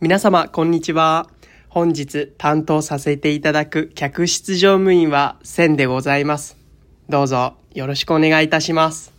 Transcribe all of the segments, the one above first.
皆様こんにちは。本日担当させていただく客室乗務員は千でございます。どうぞよろしくお願いいたします。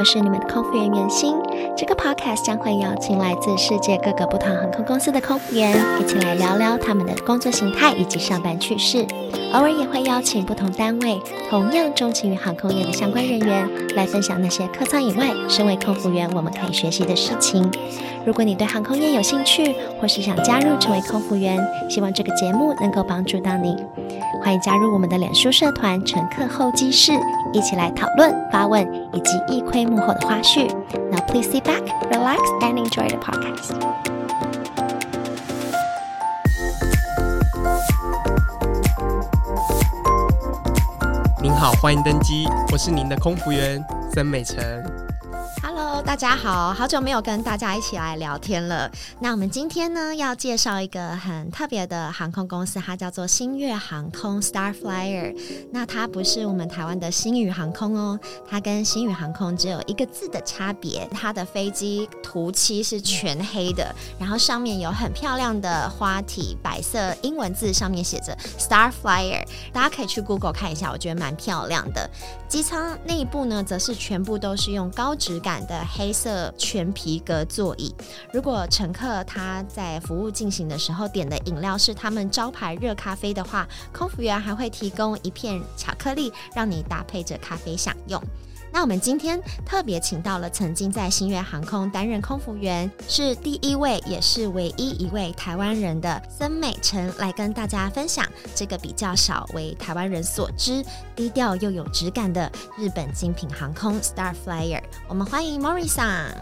我是你们的空服员袁心。这个 podcast 将会邀请来自世界各个不同航空公司的空服员，一起来聊聊他们的工作形态以及上班趣事。偶尔也会邀请不同单位同样钟情于航空业的相关人员，来分享那些客舱以外，身为空服员我们可以学习的事情。如果你对航空业有兴趣，或是想加入成为空服员，希望这个节目能够帮助到你。欢迎加入我们的脸书社团“乘客候机室”，一起来讨论、发问以及一窥幕后的花絮。Now please sit back, relax, and enjoy the podcast. 您好，欢迎登机，我是您的空服员曾美辰。大家好，好久没有跟大家一起来聊天了。那我们今天呢，要介绍一个很特别的航空公司，它叫做星月航空 （Star Flyer）。那它不是我们台湾的星宇航空哦，它跟星宇航空只有一个字的差别。它的飞机涂漆是全黑的，然后上面有很漂亮的花体白色英文字，上面写着 Star Flyer。大家可以去 Google 看一下，我觉得蛮漂亮的。机舱内部呢，则是全部都是用高质感的。黑色全皮革座椅。如果乘客他在服务进行的时候点的饮料是他们招牌热咖啡的话，空服员还会提供一片巧克力，让你搭配着咖啡享用。那我们今天特别请到了曾经在星月航空担任空服员，是第一位也是唯一一位台湾人的曾美辰，来跟大家分享这个比较少为台湾人所知、低调又有质感的日本精品航空 Star Flyer。我们欢迎 Mori-san。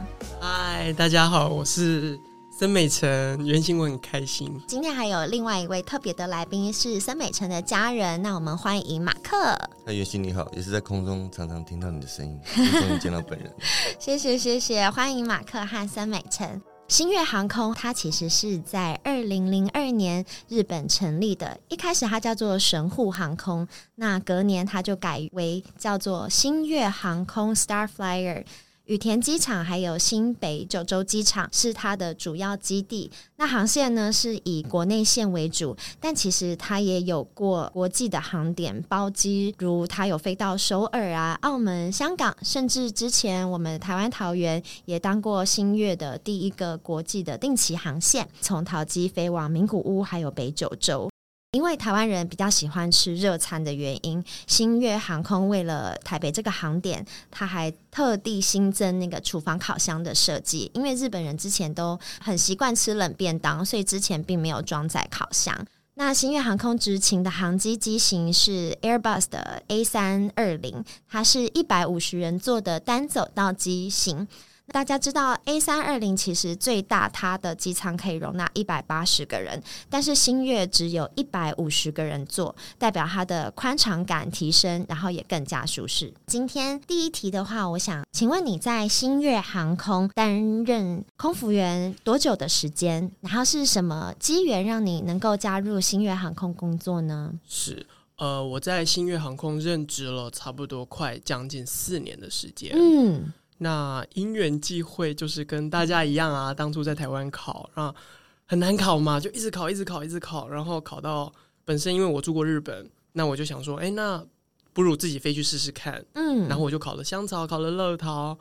嗨，大家好，我是。曾美辰，原型我很开心。今天还有另外一位特别的来宾是森美辰的家人，那我们欢迎马克。那原型你好，也是在空中常常听到你的声音，终于见到本人。谢谢谢谢，欢迎马克和森美辰。星月航空它其实是在二零零二年日本成立的，一开始它叫做神户航空，那隔年它就改为叫做星月航空 Star Flyer。羽田机场还有新北九州机场是它的主要基地。那航线呢是以国内线为主，但其实它也有过国际的航点包机，如它有飞到首尔啊、澳门、香港，甚至之前我们台湾桃园也当过新月的第一个国际的定期航线，从桃机飞往名古屋还有北九州。因为台湾人比较喜欢吃热餐的原因，新月航空为了台北这个航点，他还特地新增那个厨房烤箱的设计。因为日本人之前都很习惯吃冷便当，所以之前并没有装载烤箱。那新月航空执勤的航机机型是 Airbus 的 A 三二零，它是一百五十人座的单走道机型。大家知道 A 三二零其实最大，它的机舱可以容纳一百八十个人，但是星月只有一百五十个人坐，代表它的宽敞感提升，然后也更加舒适。今天第一题的话，我想请问你在星月航空担任空服员多久的时间？然后是什么机缘让你能够加入星月航空工作呢？是呃，我在星月航空任职了差不多快将近四年的时间。嗯。那因缘际会，就是跟大家一样啊，当初在台湾考，啊，很难考嘛，就一直考，一直考，一直考，然后考到本身因为我住过日本，那我就想说，哎、欸，那不如自己飞去试试看，嗯，然后我就考了香草，考了乐桃，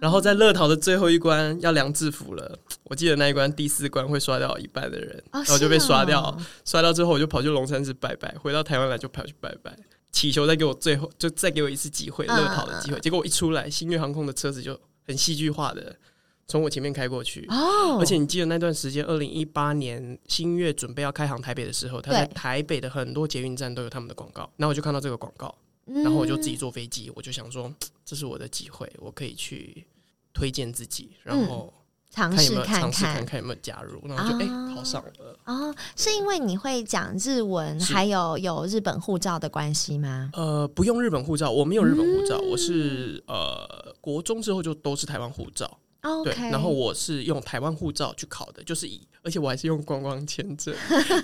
然后在乐桃的最后一关要量制服了，我记得那一关第四关会刷掉一半的人，哦、然后就被刷掉，哦、刷掉之后我就跑去龙山寺拜拜，回到台湾来就跑去拜拜。祈求再给我最后，就再给我一次机会，乐跑的机会。结果我一出来，新月航空的车子就很戏剧化的 从我前面开过去。哦，而且你记得那段时间，二零一八年新月准备要开航台北的时候，他在台北的很多捷运站都有他们的广告。然后我就看到这个广告，然后我就自己坐飞机，我就想说，这是我的机会，我可以去推荐自己，然后。尝试看看，看看有没有加入，然后就哎、哦欸、考上了。哦，是因为你会讲日文，还有有日本护照的关系吗？呃，不用日本护照，我没有日本护照，嗯、我是呃国中之后就都是台湾护照。哦、对，然后我是用台湾护照去考的，就是以，而且我还是用观光签证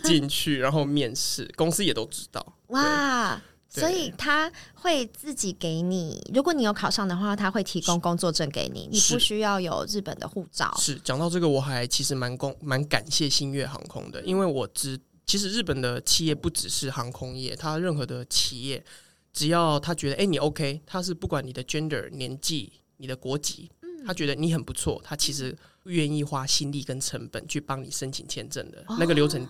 进去，然后面试，公司也都知道。哇。所以他会自己给你，如果你有考上的话，他会提供工作证给你，你不需要有日本的护照。是讲到这个，我还其实蛮公蛮感谢新月航空的，因为我知其实日本的企业不只是航空业，它任何的企业只要他觉得哎、欸、你 OK，他是不管你的 gender 年纪、你的国籍，他觉得你很不错，他其实愿意花心力跟成本去帮你申请签证的、哦、那个流程。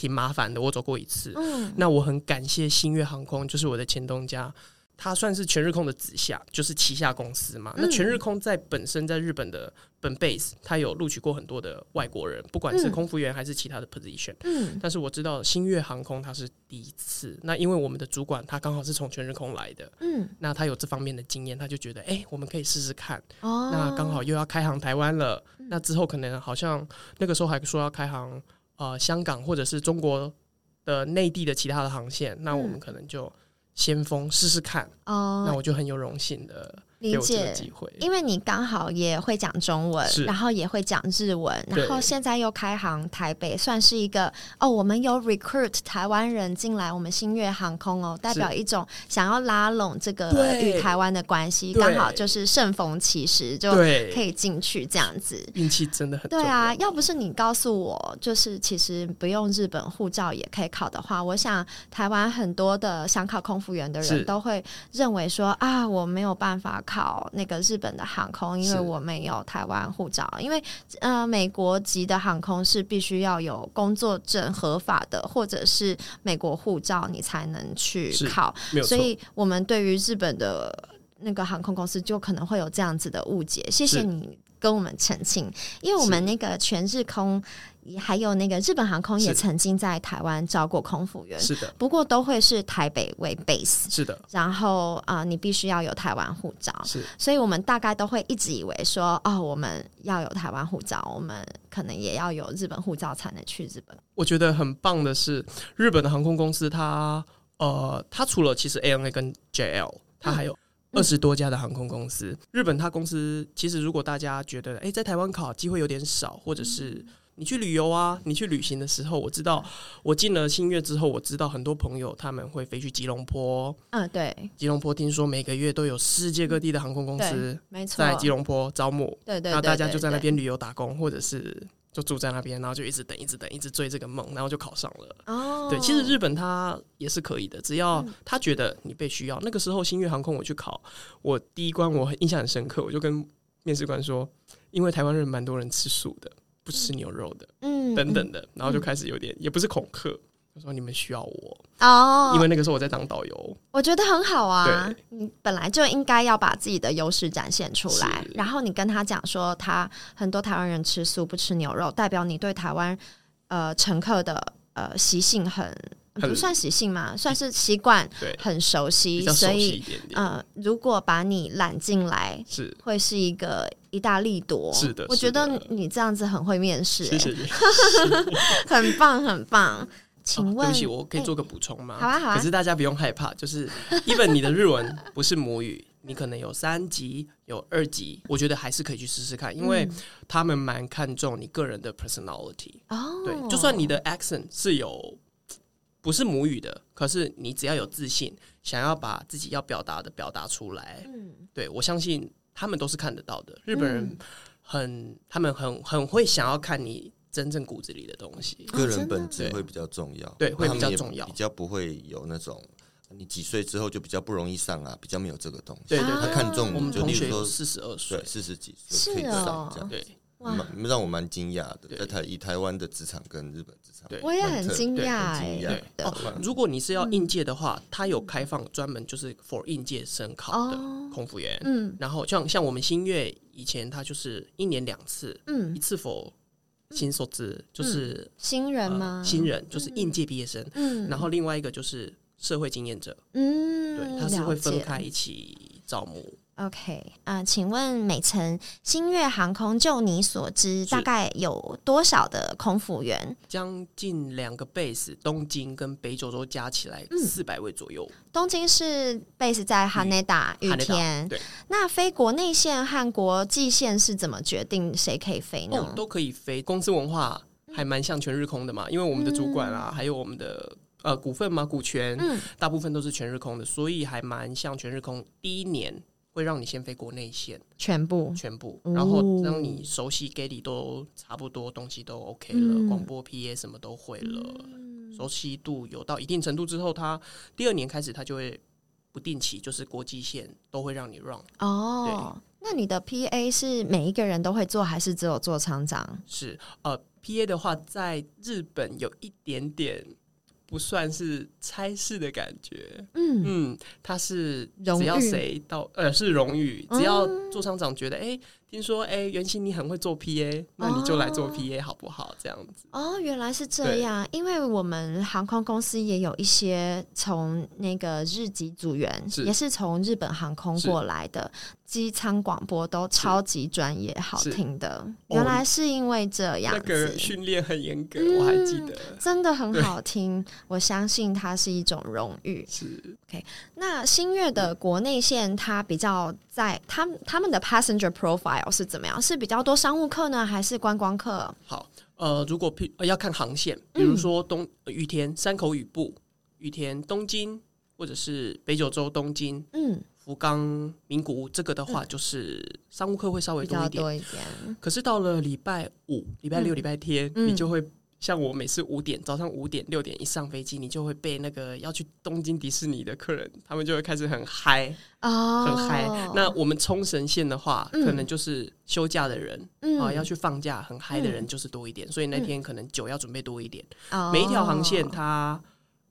挺麻烦的，我走过一次。嗯，那我很感谢新月航空，就是我的前东家，他算是全日空的子下，就是旗下公司嘛。嗯、那全日空在本身在日本的本 base，他有录取过很多的外国人，不管是空服员还是其他的 position。嗯，但是我知道新月航空他是第一次。那因为我们的主管他刚好是从全日空来的，嗯，那他有这方面的经验，他就觉得，哎、欸，我们可以试试看。哦，那刚好又要开航台湾了，那之后可能好像那个时候还说要开航。呃，香港或者是中国的内地的其他的航线，那我们可能就先锋试试看。哦，那我就很有荣幸的。理解。机会，因为你刚好也会讲中文，然后也会讲日文，然后现在又开航台北，算是一个哦，我们有 recruit 台湾人进来，我们新月航空哦，代表一种想要拉拢这个与台湾的关系，刚好就是盛逢其时就可以进去这样子。运气真的很对啊！要不是你告诉我，就是其实不用日本护照也可以考的话，我想台湾很多的想考空服员的人都会认为说啊，我没有办法。考那个日本的航空，因为我没有台湾护照。因为呃，美国籍的航空是必须要有工作证合法的，或者是美国护照，你才能去考。所以，我们对于日本的那个航空公司就可能会有这样子的误解。谢谢你跟我们澄清，因为我们那个全日空。还有那个日本航空也曾经在台湾招过空服员，是的，不过都会是台北为 base，是的。然后啊、呃，你必须要有台湾护照，是。所以我们大概都会一直以为说，哦，我们要有台湾护照，我们可能也要有日本护照才能去日本。我觉得很棒的是，日本的航空公司它呃，它除了其实 ANA 跟 JL，它还有二十多家的航空公司。嗯、日本它公司其实如果大家觉得，哎，在台湾考机会有点少，或者是。嗯你去旅游啊，你去旅行的时候，我知道我进了新月之后，我知道很多朋友他们会飞去吉隆坡。嗯，对，吉隆坡听说每个月都有世界各地的航空公司，没错，在吉隆坡招募。对对，那大家就在那边旅游打工，或者是就住在那边，然后就一直等，一直等，一直追这个梦，然后就考上了。哦，对，其实日本它也是可以的，只要他觉得你被需要。那个时候新越航空我去考，我第一关我很印象很深刻，我就跟面试官说，因为台湾人蛮多人吃素的。不吃牛肉的，嗯，等等的，然后就开始有点，也不是恐吓，他说你们需要我。哦，因为那个时候我在当导游，我觉得很好啊，你本来就应该要把自己的优势展现出来，然后你跟他讲说，他很多台湾人吃素不吃牛肉，代表你对台湾呃乘客的呃习性很。不算习性嘛，算是习惯，很熟悉，所以呃，如果把你揽进来，是。会是一个一大利多。是的，我觉得你这样子很会面试，谢谢你，很 棒 很棒。请问，对不起，我可以做个补充吗？好啊好啊。可是大家不用害怕，就是，even 你的日文不是母语，你可能有三级有二级，我觉得还是可以去试试看，因为他们蛮看重你个人的 personality。哦，对，就算你的 accent 是有。不是母语的，可是你只要有自信，想要把自己要表达的表达出来，嗯，对，我相信他们都是看得到的。日本人很，嗯、他们很很会想要看你真正骨子里的东西，个人本质会比较重要，对，会比较重要，比较不会有那种你几岁之后就比较不容易上啊，比较没有这个东西。对对，他看重我们同学有四十二岁，四十几岁可以上这样，对。蛮让我蛮惊讶的，在台以台湾的职场跟日本职场，对，我也很惊讶哎。哦，如果你是要应届的话，他有开放专门就是 for 应届生考的空服员，嗯，然后像像我们新月以前，他就是一年两次，嗯，一次 for 新卒就是新人吗？新人就是应届毕业生，嗯，然后另外一个就是社会经验者，嗯，对，他是会分开一起招募。OK 啊、呃，请问美辰新月航空，就你所知，大概有多少的空服员？将近两个 base，东京跟北九州加起来四百位左右。嗯、东京是 base 在羽田，羽田。对，那飞国内线和国际线是怎么决定谁可以飞呢？哦，都可以飞。公司文化还蛮像全日空的嘛，因为我们的主管啊，嗯、还有我们的。呃股份嘛，股权，嗯，大部分都是全日空的，所以还蛮像全日空。第一年会让你先飞国内线，全部全部，然后让你熟悉 galley 都差不多，东西都 OK 了，广、嗯、播 PA 什么都会了，嗯、熟悉度有到一定程度之后，他第二年开始他就会不定期，就是国际线都会让你 run 哦。对那你的 PA 是每一个人都会做，还是只有做厂长？是呃，PA 的话，在日本有一点点不算是差事的感觉。嗯嗯，他是只要谁到呃是荣誉，只要做厂长觉得哎。欸听说哎，元熙你很会做 PA，那你就来做 PA 好不好？这样子哦，原来是这样。因为我们航空公司也有一些从那个日籍组员，也是从日本航空过来的，机舱广播都超级专业，好听的。原来是因为这样，那个训练很严格，我还记得，真的很好听。我相信它是一种荣誉。是 OK。那新月的国内线，它比较在他他们的 passenger profile。是怎么样？是比较多商务客呢，还是观光客？好，呃，如果呃要看航线，比如说东羽田、山口羽部、羽田东京，或者是北九州东京，嗯，福冈名古屋，这个的话就是商务客会稍微多一点。多一点。可是到了礼拜五、礼拜六、礼拜天，你就会。像我每次五点早上五点六点一上飞机，你就会被那个要去东京迪士尼的客人，他们就会开始很嗨哦，很嗨。那我们冲绳线的话，嗯、可能就是休假的人、嗯、啊，要去放假很嗨的人就是多一点，嗯、所以那天可能酒要准备多一点。嗯、每一条航线它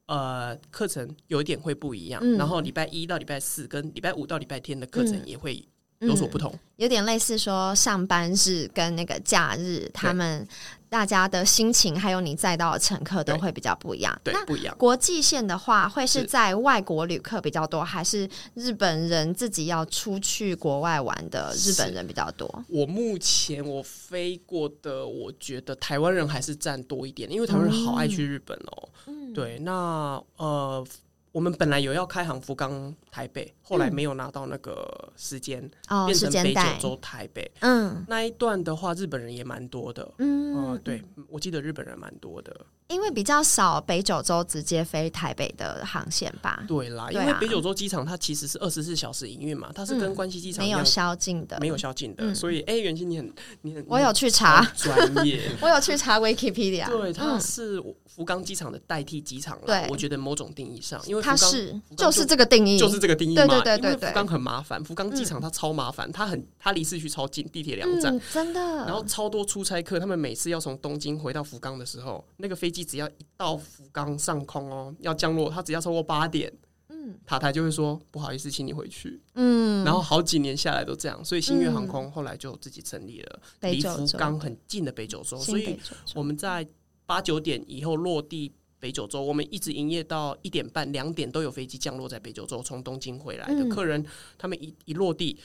呃课程有一点会不一样，嗯、然后礼拜一到礼拜四跟礼拜五到礼拜天的课程也会有所不同，嗯、有点类似说上班日跟那个假日他们。大家的心情，还有你载到的乘客都会比较不一样。对，不一样。国际线的话，会是在外国旅客比较多，还是日本人自己要出去国外玩的日本人比较多？我目前我飞过的，我觉得台湾人还是占多一点，因为台湾人好爱去日本哦。嗯，对，那呃。我们本来有要开航福冈台北，后来没有拿到那个时间，嗯、变成北九州台北。嗯，那一段的话，日本人也蛮多的。嗯、呃，对，我记得日本人蛮多的。因为比较少北九州直接飞台北的航线吧？对啦，因为北九州机场它其实是二十四小时营运嘛，它是跟关西机场没有宵禁的，没有宵禁的。嗯、所以，哎，元熙你很你很，我有去查专业，我有去查 Wikipedia。对，它是福冈机场的代替机场了。对，我觉得某种定义上，因为它是就是这个定义，就是这个定义嘛。对对对对，因为福冈很麻烦，福冈机场它超麻烦，它很它离市区超近，地铁两站，真的。然后超多出差客，他们每次要从东京回到福冈的时候，那个飞机只要一到。福冈上空哦，要降落，它只要超过八点，嗯，塔台就会说不好意思，请你回去，嗯，然后好几年下来都这样，所以新月航空后来就自己成立了离福冈很近的北九州，所以我们在八九点以后落地北九州，我们一直营业到一点半、两点都有飞机降落在北九州，从东京回来的客人，他们一一落地。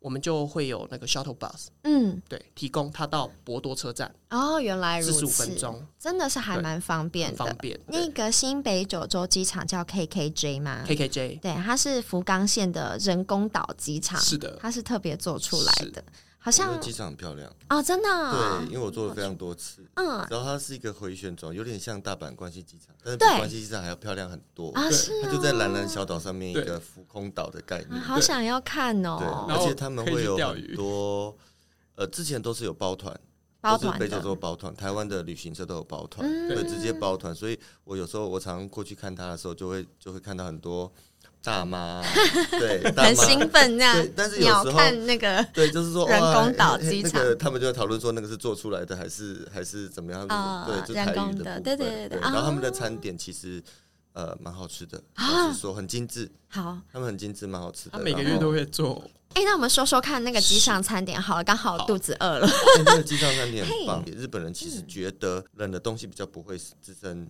我们就会有那个 shuttle bus，嗯，对，提供他到博多车站。哦，原来如此，四十五分钟，真的是还蛮方便的。方便。那个新北九州机场叫 KKJ 吗？KKJ，对，它是福冈县的人工岛机场。是的，它是特别做出来的。好像机场很漂亮哦，真的。对，因为我坐了非常多次，嗯，然后它是一个回旋转，有点像大阪关西机场，但是比关西机场还要漂亮很多啊！是，它就在蓝蓝小岛上面一个浮空岛的概念，好想要看哦。对，而且他们会有很多，呃，之前都是有包团，包团被叫做包团，台湾的旅行社都有包团，对，直接包团。所以我有时候我常常过去看他的时候，就会就会看到很多。大妈 对，很兴奋这样，但是有时候看那个对，就是说人工岛机场，那个他们就会讨论说那个是做出来的还是还是怎么样？对，就人工的，对对对。然后他们的餐点其实呃蛮好吃的，就是说很精致，好，他们很精致，蛮好吃的。他每个月都会做。哎，那我们说说看那个机上餐点好了，刚好肚子饿了。那个机上餐点很棒，日本人其实觉得冷的东西比较不会滋生。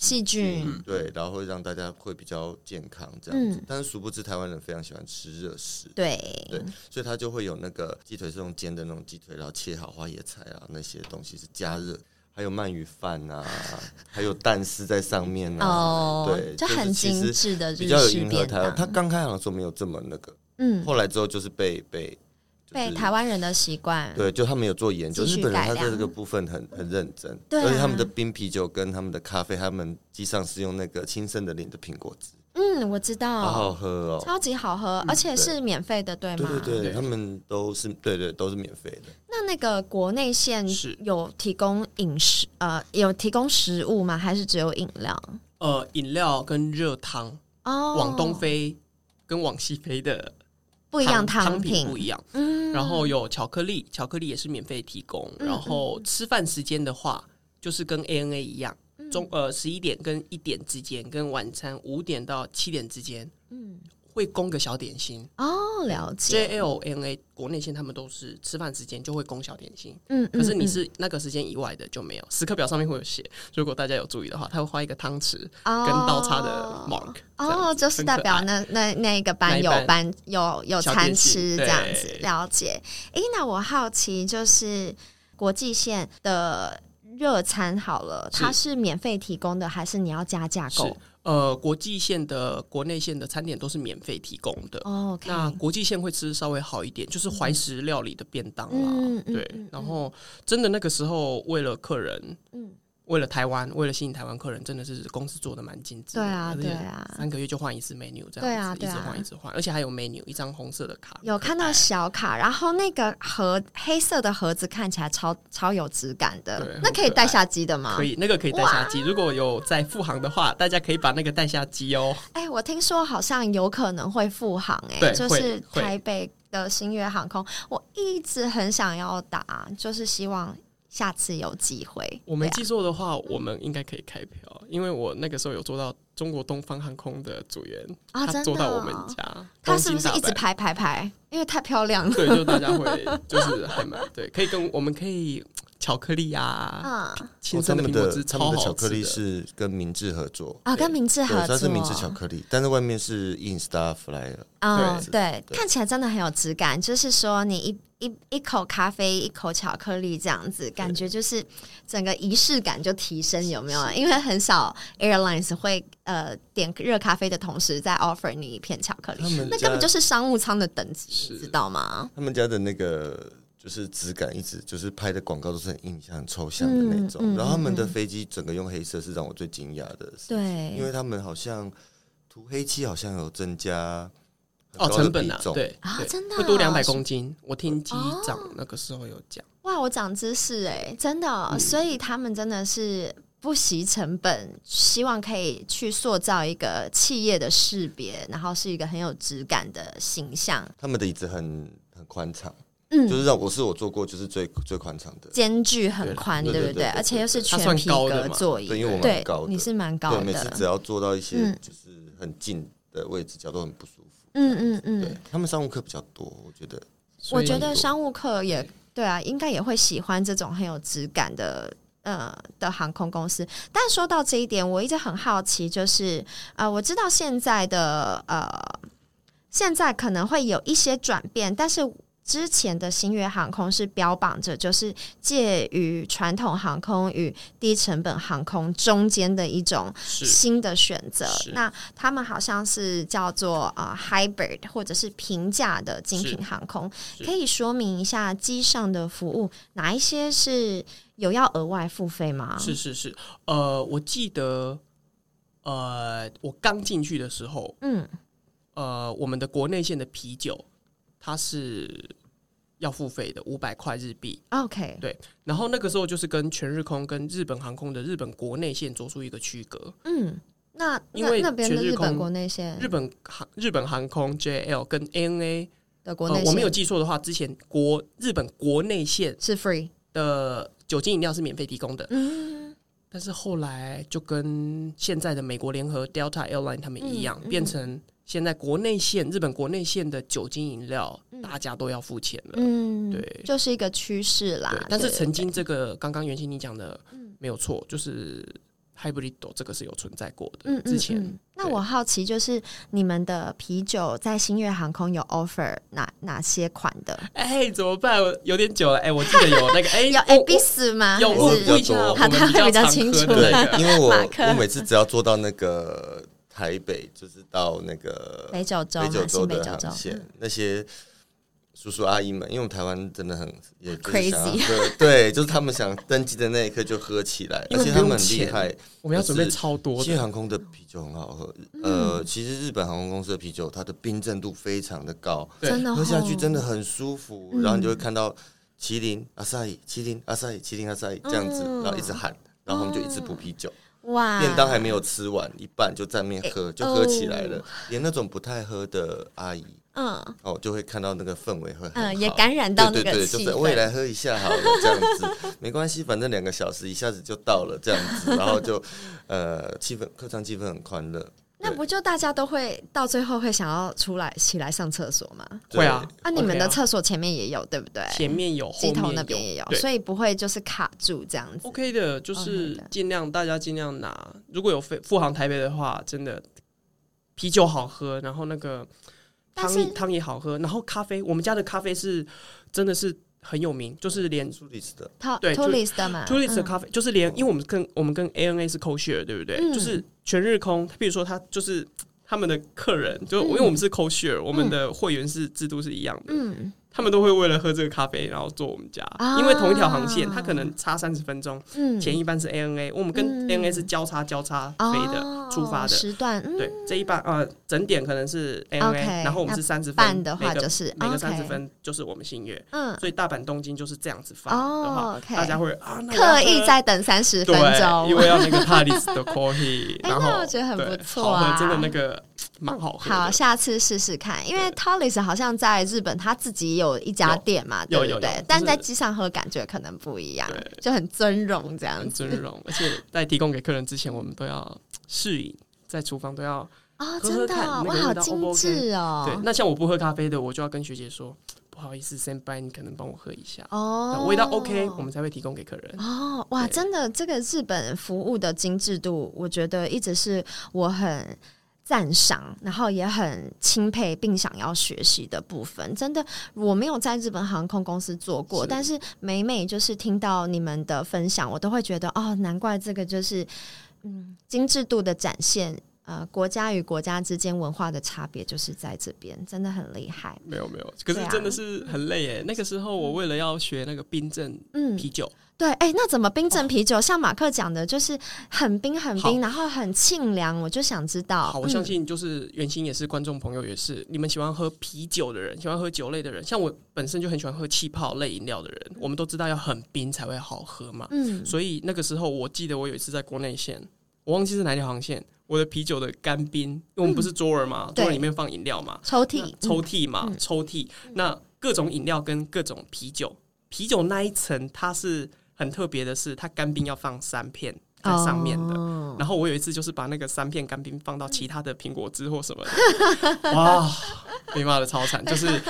细菌。对，然后会让大家会比较健康这样子，嗯、但是殊不知台湾人非常喜欢吃热食，对。对，所以他就会有那个鸡腿是用煎的那种鸡腿，然后切好花椰菜啊那些东西是加热，还有鳗鱼饭啊，还有蛋丝在上面啊，哦、对，就很精致的比较有迎合台湾。他刚开行的时候没有这么那个，嗯，后来之后就是被被。被台湾人的习惯，对，就他们有做研究，日本人他在这个部分很很认真，对、啊，而且他们的冰啤酒跟他们的咖啡，他们机上是用那个亲生的领的苹果汁。嗯，我知道，好好喝哦，超级好喝，而且是免费的，对吗？对对对，他们都是对对都是免费的。那那个国内线是有提供饮食呃有提供食物吗？还是只有饮料？呃，饮料跟热汤哦，往东飞跟往西飞的不一样，汤品不一样。嗯，然后有巧克力，巧克力也是免费提供。然后吃饭时间的话，就是跟 ANA 一样。中呃十一点跟一点之间，跟晚餐五点到七点之间，嗯，会供个小点心哦，了解。JLNA 国内线他们都是吃饭时间就会供小点心，嗯，可是你是那个时间以外的就没有，时刻表上面会有写。如果大家有注意的话，他会画一个汤匙跟刀叉的 mark，哦，就是代表那那那一个班有班有有餐吃这样子，了解。哎，那我好奇就是国际线的。热餐好了，它是免费提供的，还是你要加价购？呃，国际线的、国内线的餐点都是免费提供的。哦，okay、那国际线会吃稍微好一点，就是怀石料理的便当啦。嗯、对，嗯、然后真的那个时候为了客人，嗯。为了台湾，为了吸引台湾客人，真的是公司做的蛮精致。对啊，对啊，三个月就换一次 menu，这样子，对啊，对啊，一直换，一直换，而且还有 menu，一张红色的卡。有看到小卡，然后那个盒黑色的盒子看起来超超有质感的。那可以带下机的吗？可以，那个可以带下机。如果有在复航的话，大家可以把那个带下机哦。哎，我听说好像有可能会复航，哎，就是台北的新月航空，我一直很想要打，就是希望。下次有机会，我没记错的话，我们应该可以开票，因为我那个时候有做到中国东方航空的组员啊，他做到我们家，他是不是一直排排排？因为太漂亮了，对，就大家会就是还蛮对，可以跟我们可以巧克力啊，亲生的苹果汁，他们的巧克力是跟明治合作啊，跟明治合作，它是明治巧克力，但是外面是 Instar Flyer 啊，对，看起来真的很有质感，就是说你一。一一口咖啡，一口巧克力，这样子感觉就是整个仪式感就提升，有没有？因为很少 airlines 会呃点热咖啡的同时再 offer 你一片巧克力，那根本就是商务舱的等级，你知道吗？他们家的那个就是质感，一直就是拍的广告都是很印象、很抽象的那种。嗯嗯、然后他们的飞机整个用黑色是让我最惊讶的，对，因为他们好像涂黑漆好像有增加。哦，成本啊，对啊，真的会多两百公斤。我听机长那个时候有讲。哇，我长知识哎，真的，所以他们真的是不惜成本，希望可以去塑造一个企业的识别，然后是一个很有质感的形象。他们的椅子很很宽敞，嗯，就是让我是我做过就是最最宽敞的，间距很宽，对不对？而且又是全皮革座椅，因为我蛮高的，你是蛮高的，每次只要坐到一些就是很近的位置，脚都很不舒服。嗯嗯嗯，对，他们商务客比较多，我觉得。我觉得商务客也对啊，应该也会喜欢这种很有质感的呃的航空公司。但说到这一点，我一直很好奇，就是呃，我知道现在的呃，现在可能会有一些转变，但是。之前的星月航空是标榜着就是介于传统航空与低成本航空中间的一种新的选择。那他们好像是叫做啊、uh, hybrid 或者是平价的精品航空，可以说明一下机上的服务哪一些是有要额外付费吗？是是是，呃，我记得呃，我刚进去的时候，嗯，呃，我们的国内线的啤酒它是。要付费的五百块日币，OK，对，然后那个时候就是跟全日空跟日本航空的日本国内线做出一个区隔。嗯，那因为那边的日本国内线，日本航日本航空 JL 跟 ANA 的国内我没有记错的话，之前国日本国内线是 free 的酒精饮料是免费提供的。嗯，但是后来就跟现在的美国联合 Delta Airline 他们一样，嗯嗯、变成。现在国内线日本国内线的酒精饮料，大家都要付钱了。嗯，对，就是一个趋势啦。但是曾经这个刚刚元庆你讲的没有错，就是 hybrid 这个是有存在过的。嗯，之前。那我好奇，就是你们的啤酒在星月航空有 offer 哪哪些款的？哎，怎么办？有点久了。哎，我记得有那个哎，有 Abis 吗？有，我比较多，他他会比较清楚。对，因为我我每次只要做到那个。台北就是到那个北九州、北九州的航线，那些叔叔阿姨们，因为我们台湾真的很也 crazy，对对，就是他们想登机的那一刻就喝起来，而且他们很厉害，我们要准备超多。新航空的啤酒很好喝，呃，其实日本航空公司的啤酒，它的冰镇度非常的高，真的喝下去真的很舒服，然后你就会看到麒麟阿萨伊，麒麟阿萨伊，麒麟阿萨伊这样子，然后一直喊，然后他们就一直补啤酒。哇！便当还没有吃完一半就在面喝，就喝起来了。连那种不太喝的阿姨，嗯，哦，就会看到那个氛围会很好，也感染到那个。对对对，就是我也来喝一下好了，这样子 没关系，反正两个小时一下子就到了，这样子，然后就呃，气氛客舱气氛很欢乐。那不就大家都会到最后会想要出来起来上厕所吗？会啊，啊，你们的厕所前面也有，对不对？前面有，机头那边也有，所以不会就是卡住这样子。OK 的，就是尽量大家尽量拿。如果有飞富航台北的话，真的啤酒好喝，然后那个汤汤也好喝，然后咖啡，我们家的咖啡是真的是。很有名，就是连 Tullis 的，对的嘛的咖啡，就是连，因为我们跟我们跟 ANA 是 co-share，对不对？就是全日空，比如说他就是他们的客人，就因为我们是 co-share，我们的会员是制度是一样的，嗯。他们都会为了喝这个咖啡，然后坐我们家，因为同一条航线，它可能差三十分钟。嗯前一班是 ANA，我们跟 ANA 是交叉交叉飞的，出发的时段。对，这一班呃整点可能是 ANA，然后我们是三十分的话就是每个三十分就是我们新月。嗯，所以大阪东京就是这样子发的话，大家会啊刻意在等三十分钟，因为要那个 Tullis 的 coffee，然后我觉得很不错啊，真的那个。蛮好喝，好，下次试试看。因为 Tullis 好像在日本他自己有一家店嘛，对不对？但在机上喝感觉可能不一样，就很尊荣这样子。尊荣，而且在提供给客人之前，我们都要试饮，在厨房都要啊，真的，哇，好精致哦。对，那像我不喝咖啡的，我就要跟学姐说，不好意思，Senpai，你可能帮我喝一下哦，味道 OK，我们才会提供给客人。哦，哇，真的，这个日本服务的精致度，我觉得一直是我很。赞赏，然后也很钦佩，并想要学习的部分，真的我没有在日本航空公司做过，是但是每每就是听到你们的分享，我都会觉得哦，难怪这个就是嗯精致度的展现，呃，国家与国家之间文化的差别就是在这边，真的很厉害。没有没有，可是真的是很累耶。啊、那个时候我为了要学那个冰镇嗯啤酒。嗯对，哎，那怎么冰镇啤酒？哦、像马克讲的，就是很冰很冰，然后很沁凉。我就想知道，好，我相信就是元星也是观众朋友也是，嗯、你们喜欢喝啤酒的人，喜欢喝酒类的人，像我本身就很喜欢喝气泡类饮料的人，我们都知道要很冰才会好喝嘛。嗯，所以那个时候我记得我有一次在国内线，我忘记是哪条航线，我的啤酒的干冰，因为我们不是桌儿嘛，桌儿、嗯、里面放饮料嘛，抽屉，抽屉嘛，嗯、抽屉，那各种饮料跟各种啤酒，啤酒那一层它是。很特别的是，它干冰要放三片在上面的。Oh. 然后我有一次就是把那个三片干冰放到其他的苹果汁或什么的，哇，被骂的超惨。就是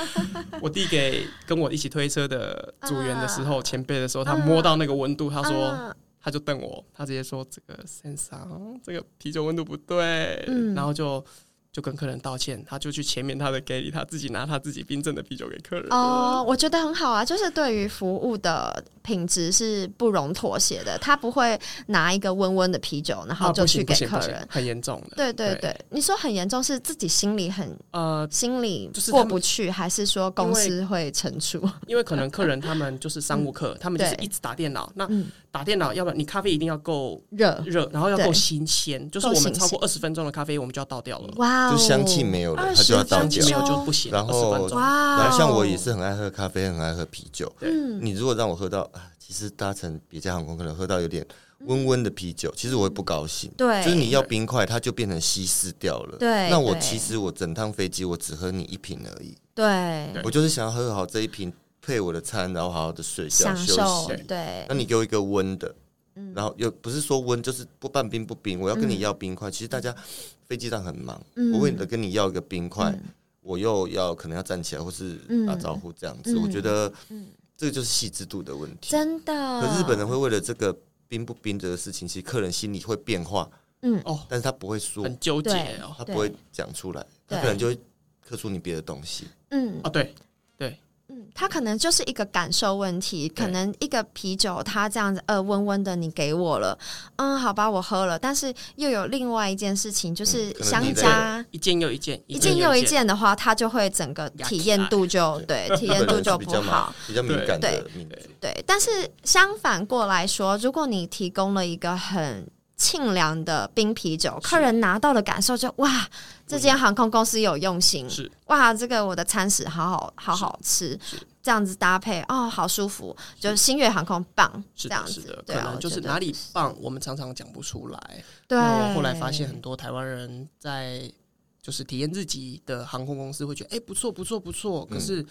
我递给跟我一起推车的组员的时候，uh. 前辈的时候，他摸到那个温度，他说，uh. 他就瞪我，他直接说这个先生，这个啤酒温度不对，嗯、然后就。就跟客人道歉，他就去前面他的 galley，他自己拿他自己冰镇的啤酒给客人。哦，我觉得很好啊，就是对于服务的品质是不容妥协的。他不会拿一个温温的啤酒，然后就去给客人，很严重的。对对对，你说很严重，是自己心里很呃心里过不去，还是说公司会惩处？因为可能客人他们就是商务客，他们就是一直打电脑。那打电脑，要不然你咖啡一定要够热热，然后要够新鲜。就是我们超过二十分钟的咖啡，我们就要倒掉了。哇。就香气没有了，它就要倒掉，没有就不行。然后，然后像我也是很爱喝咖啡，很爱喝啤酒。嗯，你如果让我喝到啊，其实搭乘别家航空可能喝到有点温温的啤酒，其实我会不高兴。对，就是你要冰块，它就变成稀释掉了。对，那我其实我整趟飞机我只喝你一瓶而已。对，我就是想要喝好这一瓶配我的餐，然后好好的睡觉休息。对，那你给我一个温的。然后又不是说温，就是不半冰不冰。我要跟你要冰块，其实大家飞机上很忙，我为了跟你要一个冰块，我又要可能要站起来或是打招呼这样子。我觉得，这个就是细致度的问题。真的，可日本人会为了这个冰不冰这个事情，其实客人心里会变化。嗯哦，但是他不会说，很纠结哦，他不会讲出来，他可能就会刻出你别的东西。嗯啊，对对，它可能就是一个感受问题，可能一个啤酒它这样子呃温温的，你给我了，嗯，好吧，我喝了。但是又有另外一件事情，就是相加一件又一件，一件又一件的话，它就会整个体验度就对体验度就不好，比较敏感的对对。但是相反过来说，如果你提供了一个很清凉的冰啤酒，客人拿到的感受就哇，这间航空公司有用心，是。哇，这个我的餐食好好好好吃，这样子搭配哦，好舒服，就是星月航空棒，是这样子。的，可能就是哪里棒，我们常常讲不出来。对，我后来发现很多台湾人在就是体验自己的航空公司会觉得，哎，不错不错不错，可是。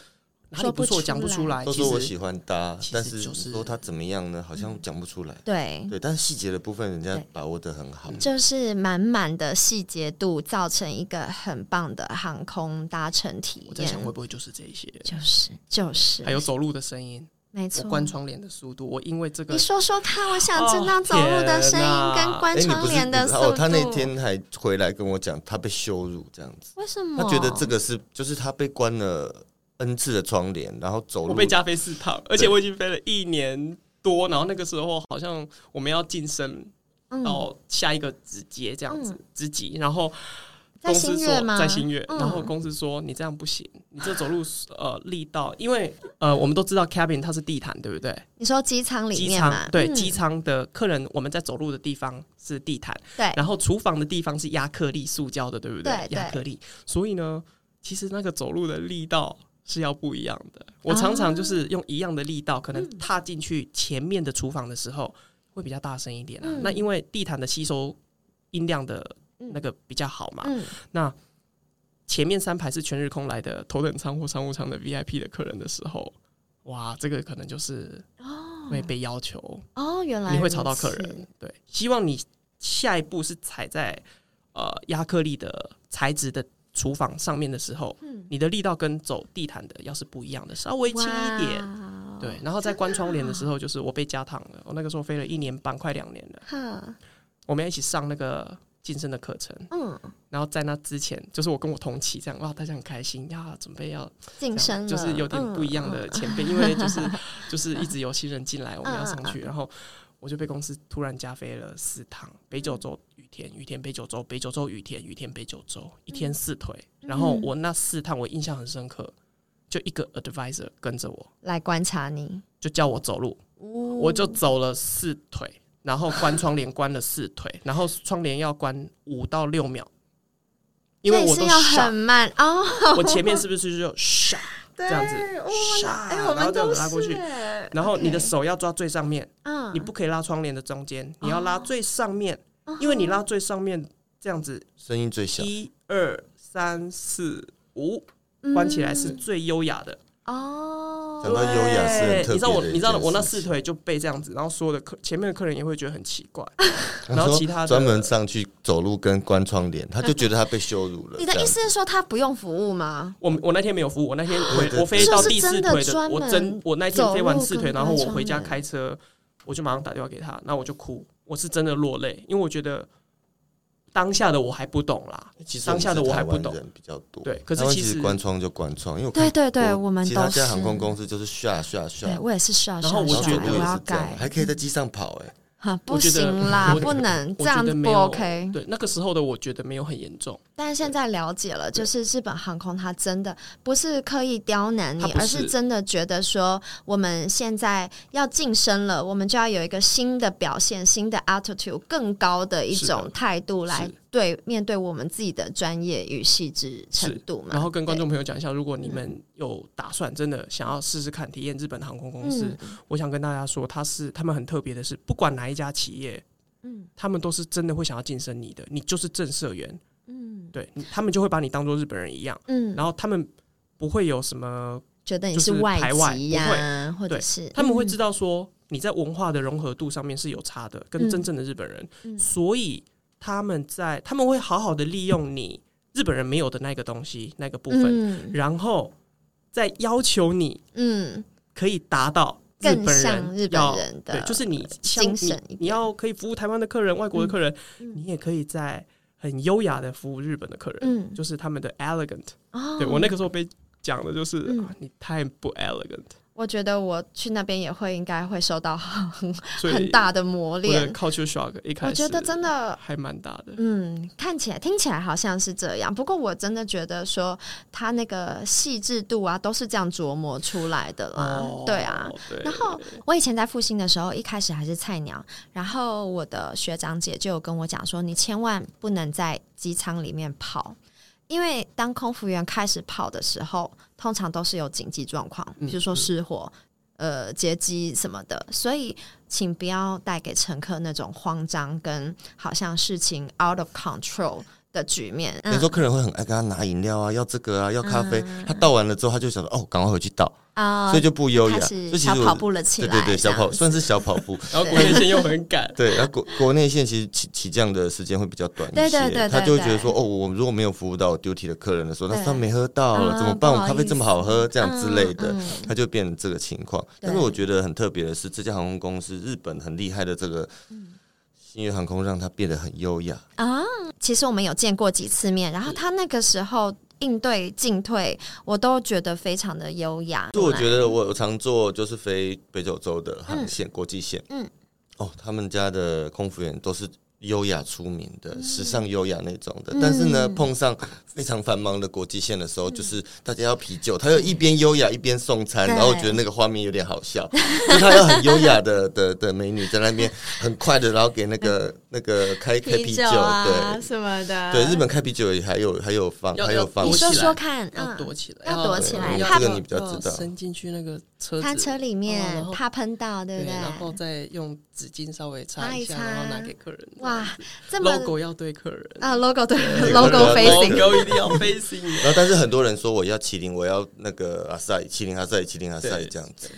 哪里不错，讲不出来。都说我喜欢搭，但是说他怎么样呢？好像讲不出来。对对，但是细节的部分，人家把握的很好。就是满满的细节度，造成一个很棒的航空搭乘体验。我在想，会不会就是这些？就是就是，还有走路的声音，没错。关窗帘的速度，我因为这个，你说说看，我想知道走路的声音 跟关窗帘的速度。哦，他那天还回来跟我讲，他被羞辱这样子。为什么？他觉得这个是，就是他被关了。N 次的窗帘，然后走路。我被加飞四趟，而且我已经飞了一年多。然后那个时候好像我们要晋升到下一个职阶这样子，职级。然后公司说在新月，然后公司说你这样不行，你这走路呃力道，因为呃我们都知道 cabin 它是地毯，对不对？你说机舱里面嘛？对，机舱的客人我们在走路的地方是地毯，对。然后厨房的地方是亚克力塑胶的，对不对？亚克力。所以呢，其实那个走路的力道。是要不一样的。我常常就是用一样的力道，可能踏进去前面的厨房的时候会比较大声一点啊。那因为地毯的吸收音量的那个比较好嘛。那前面三排是全日空来的头等舱或商务舱的 VIP 的客人的时候，哇，这个可能就是会被要求哦。原来你会吵到客人。对，希望你下一步是踩在呃亚克力的材质的。厨房上面的时候，嗯、你的力道跟走地毯的要是不一样的，稍微轻一点。哇对，然后在关窗帘的时候，就是我被加烫了。我那个时候飞了一年半，快两年了。呵我们要一起上那个晋升的课程。嗯，然后在那之前，就是我跟我同期这样，哇，大家很开心呀，准备要晋升，就是有点不一样的前辈，嗯、因为就是就是一直有新人进来，我们要上去，然后。我就被公司突然加飞了四趟，北九州、雨田、雨田北九州、北九州雨田、雨田北九州，一天四腿。然后我那四趟我印象很深刻，就一个 advisor 跟着我来观察你，就叫我走路，我就走了四腿，然后关窗帘关了四腿，然后窗帘要关五到六秒，因为我都要很慢哦。我前面是不是就唰？这样子，然后这样子拉过去，然后你的手要抓最上面，你不可以拉窗帘的中间，你要拉最上面，因为你拉最上面这样子，声音最小。一二三四五，关起来是最优雅的。哦，讲到优雅是很特别的。你知道我，你知道我那四腿就被这样子，然后所有的客前面的客人也会觉得很奇怪。然后其他专门上去走路跟关窗帘，他就觉得他被羞辱了。你的意思是说他不用服务吗？我我那天没有服务，我那天我我飞到第四腿的，我真我那天飞完四腿，然后我回家开车，我就马上打电话给他，那我就哭，我是真的落泪，因为我觉得。当下的我还不懂啦，其实当下的我还不懂，人比较多。对，可是其实关窗就关窗，因为对对对，我们其他家航空公司就是刷刷刷，我也是刷刷，然后我觉得我要改，还可以在机上跑，哎。哈，不行啦，不能这样子不 OK。对，那个时候的我觉得没有很严重，但是现在了解了，就是日本航空它真的不是刻意刁难你，而是真的觉得说我们现在要晋升了，我们就要有一个新的表现，新的 attitude，更高的一种态度来对面对我们自己的专业与细致程度嘛。然后跟观众朋友讲一下，如果你们有打算真的想要试试看体验日本航空公司，我想跟大家说，他是他们很特别的是，不管哪一家企业，嗯，他们都是真的会想要晋升你的，你就是正社员，嗯，对，他们就会把你当做日本人一样，嗯，然后他们不会有什么觉得你是外籍呀，或者是他们会知道说你在文化的融合度上面是有差的，跟真正的日本人，所以他们在他们会好好的利用你日本人没有的那个东西那个部分，然后再要求你，嗯，可以达到。更像日本人的，对，就是你精神，你要可以服务台湾的客人、外国的客人，你也可以在很优雅的服务日本的客人，嗯，就是他们的 elegant。对，我那个时候被讲的就是、嗯啊、你太不 elegant。我觉得我去那边也会应该会受到很 很大的磨练，culture shock 一开始，我觉得真的还蛮大的。嗯，看起来听起来好像是这样，不过我真的觉得说他那个细致度啊，都是这样琢磨出来的啦。哦、对啊对，然后我以前在复兴的时候，一开始还是菜鸟，然后我的学长姐就有跟我讲说，你千万不能在机舱里面跑。因为当空服员开始跑的时候，通常都是有紧急状况，比如说失火、嗯、呃劫机什么的，所以请不要带给乘客那种慌张跟好像事情 out of control 的局面。有时候客人会很爱跟他拿饮料啊，要这个啊，要咖啡，嗯、他倒完了之后，他就想说哦，赶快回去倒。所以就不优雅，是小跑步了起来，对对对，小跑算是小跑步，然后国内线又很赶，对，然后国国内线其实起起降的时间会比较短一些，对对对对对，他就会觉得说，哦，我如果没有服务到 duty 的客人的时候，那他没喝到了怎么办？我咖啡这么好喝，这样之类的，他就变成这个情况。但是我觉得很特别的是，这家航空公司日本很厉害的这个星月航空，让他变得很优雅啊。其实我们有见过几次面，然后他那个时候。应对进退，我都觉得非常的优雅。就我觉得，我常坐就是飞北九州的航线，嗯、国际线。嗯，哦，他们家的空服员都是。优雅出名的，嗯、时尚优雅那种的，嗯，但是呢，碰上非常繁忙的国际线的时候，嗯，就是大家要啤酒，他又一边优雅一边送餐，然后我觉得那个画面有点好笑，就他要很优雅的 的的美女在那边很快的，然后给那个那个开开啤酒，啊，对什么的，对，日本开啤酒也还有还有放还有放，你说说看，要躲起来，要躲起来，这个你比较知道，伸进去那个车他车里面，怕喷到，对不对？然后再用纸巾稍微擦一下，然后拿给客人。哇，这么。logo 要对客人啊，logo 对，，logo facing，logo 一定要 facing。然后，但是很多人说我要麒麟，我要那个阿塞，麒麟阿塞，麒麟阿塞这样子。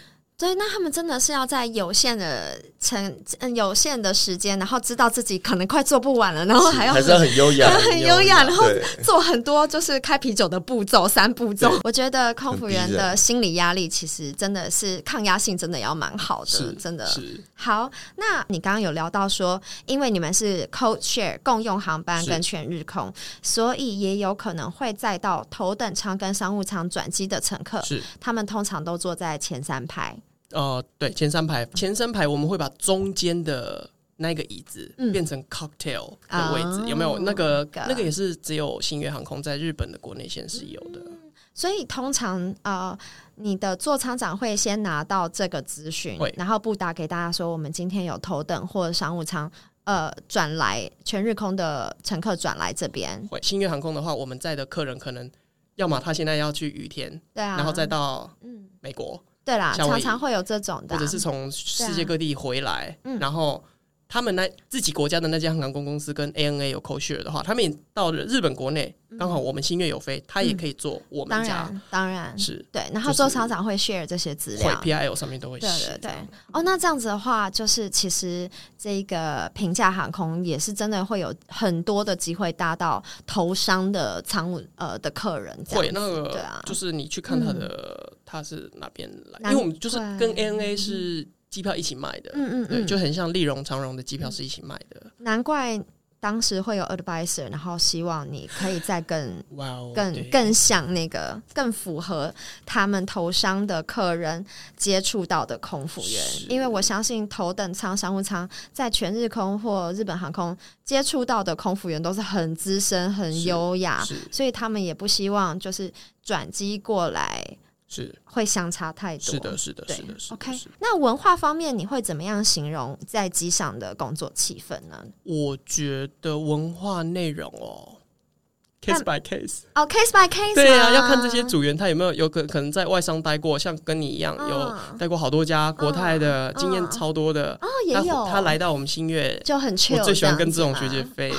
对，那他们真的是要在有限的成嗯有限的时间，然后知道自己可能快做不完了，然后还要还是要很优雅，很优雅，然后做很多就是开啤酒的步骤，三步骤。我觉得空服员的心理压力其实真的是抗压性真的要蛮好的，真的。好，那你刚刚有聊到说，因为你们是 code share 共用航班跟全日空，所以也有可能会载到头等舱跟商务舱转机的乘客，是他们通常都坐在前三排。哦，对，前三排，前三排我们会把中间的那个椅子变成 cocktail 的位置，嗯、有没有？那个、嗯、那个也是只有星月航空在日本的国内线是有的。所以通常呃，你的座舱长会先拿到这个资讯，然后布达给大家说，我们今天有头等或者商务舱，呃，转来全日空的乘客转来这边。会，星月航空的话，我们在的客人可能要么他现在要去羽田，对啊，然后再到嗯美国。对啦，常常会有这种的，或者是从世界各地回来，然后他们那自己国家的那家航空公司跟 ANA 有 code share 的话，他们也到了日本国内。刚好我们新月有飞，他也可以做我们家，嗯、当然，是对。然后座舱长会 share 这些资料，PIL 上面都会写。对对对。哦，那这样子的话，就是其实这个平价航空也是真的会有很多的机会搭到头商的舱务呃的客人。会，那个对啊，就是你去看他的他是哪边来，因为我们就是跟 ANA 是机票一起卖的，嗯嗯，对，就很像立荣长荣的机票是一起卖的，难怪。当时会有 advisor，然后希望你可以再更、wow, 更更像那个更符合他们头商的客人接触到的空服员，因为我相信头等舱、商务舱在全日空或日本航空接触到的空服员都是很资深、很优雅，所以他们也不希望就是转机过来。是会相差太多，是的，是的，是的，是的。OK，那文化方面你会怎么样形容在机上的工作气氛呢？我觉得文化内容哦，case by case，哦，case by case，对啊，要看这些组员他有没有有可可能在外商待过，像跟你一样有待过好多家国泰的经验超多的哦，也有他来到我们新月就很，我最喜欢跟这种学姐飞。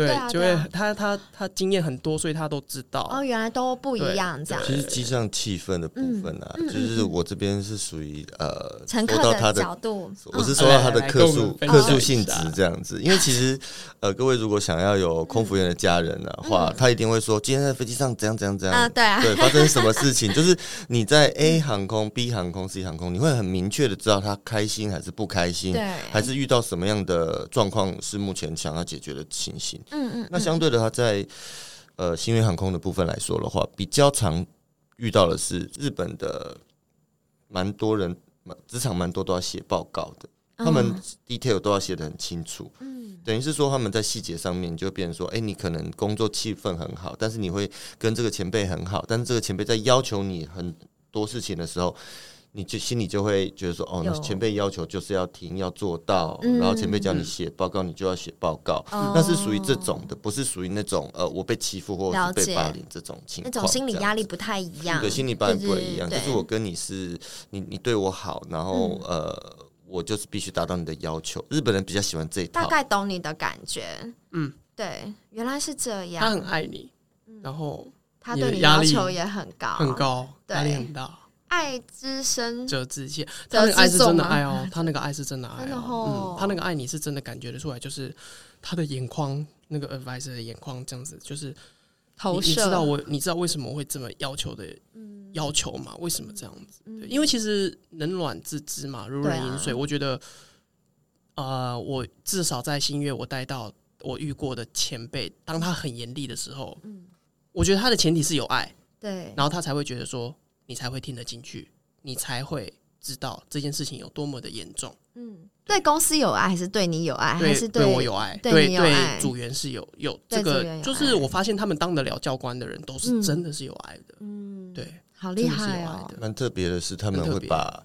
对，对啊、就会他他他经验很多，所以他都知道。哦，原来都不一样这样。其实机上气氛的部分啊，嗯、就是我这边是属于呃，乘客的角度，我是说到他的客数客数性质这样子。因为其实呃，各位如果想要有空服员的家人的话、嗯，他一定会说今天在飞机上怎样怎样怎样。啊，对啊，对，发生什么事情？就是你在 A 航空、B 航空、C 航空，你会很明确的知道他开心还是不开心，对，还是遇到什么样的状况是目前想要解决的情形。嗯嗯，那相对的，他在呃新月航空的部分来说的话，比较常遇到的是日本的蛮多人，职场蛮多都要写报告的，他们 detail 都要写的很清楚。嗯，等于是说他们在细节上面就变成说，哎、欸，你可能工作气氛很好，但是你会跟这个前辈很好，但是这个前辈在要求你很多事情的时候。你就心里就会觉得说，哦，那前辈要求就是要听要做到，嗯、然后前辈叫你写报告，你就要写报告，嗯、那是属于这种的，不是属于那种呃，我被欺负或者是被霸凌这种情况。那种心理压力不太一样，对，心理压力不一样。就是我跟你是，你你对我好，然后、嗯、呃，我就是必须达到你的要求。日本人比较喜欢这一套，大概懂你的感觉。嗯，对，原来是这样。他很爱你，然后他对你要求也很高，很高，压力很大。爱之深责之切，他那个爱是真的爱哦，他那个爱是真的爱哦，嗯，他那个爱你是真的感觉得出来，就是他的眼眶，那个 advisor 的眼眶这样子，就是投射。你知道我，你知道为什么我会这么要求的要求吗？为什么这样子？对，因为其实冷暖自知嘛，如人饮水。我觉得，呃，我至少在新月，我带到我遇过的前辈，当他很严厉的时候，我觉得他的前提是有爱，对，然后他才会觉得说。你才会听得进去，你才会知道这件事情有多么的严重。嗯，对公司有爱，还是对你有爱，对还是对，对我有爱？对对，对组员是有有这个，就是我发现他们当得了教官的人，都是真的是有爱的。嗯，对，好厉害哦！蛮特别的是，他们会把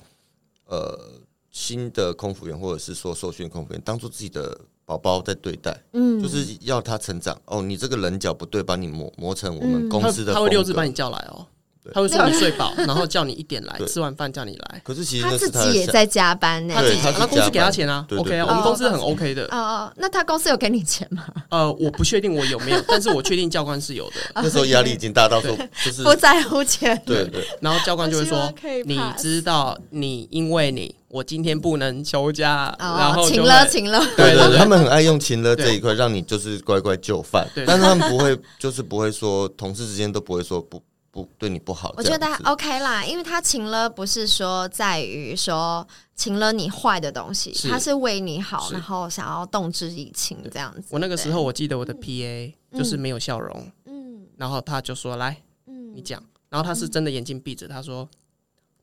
呃新的空服员或者是说受训空服员当做自己的宝宝在对待。嗯，就是要他成长。哦，你这个棱角不对，把你磨磨成我们公司的、嗯他。他会六字把你叫来哦。他会说你睡饱，然后叫你一点来，吃完饭叫你来。可是其实他自己也在加班呢。他自己，他公司给他钱啊，OK 啊，我们公司很 OK 的。哦哦，那他公司有给你钱吗？呃，我不确定我有没有，但是我确定教官是有的。那时候压力已经大到说就是不在乎钱。对对。然后教官就会说：“你知道，你因为你，我今天不能休假，然后请了请了。”对对对，他们很爱用请了这一块，让你就是乖乖就范。但是他们不会，就是不会说同事之间都不会说不。不对你不好，我觉得 OK 啦，因为他请了不是说在于说请了你坏的东西，是。他是为你好，然后想要动之以情这样子。我那个时候我记得我的 PA 就是没有笑容，嗯，然后他就说来，嗯，你讲，然后他是真的眼睛闭着，他说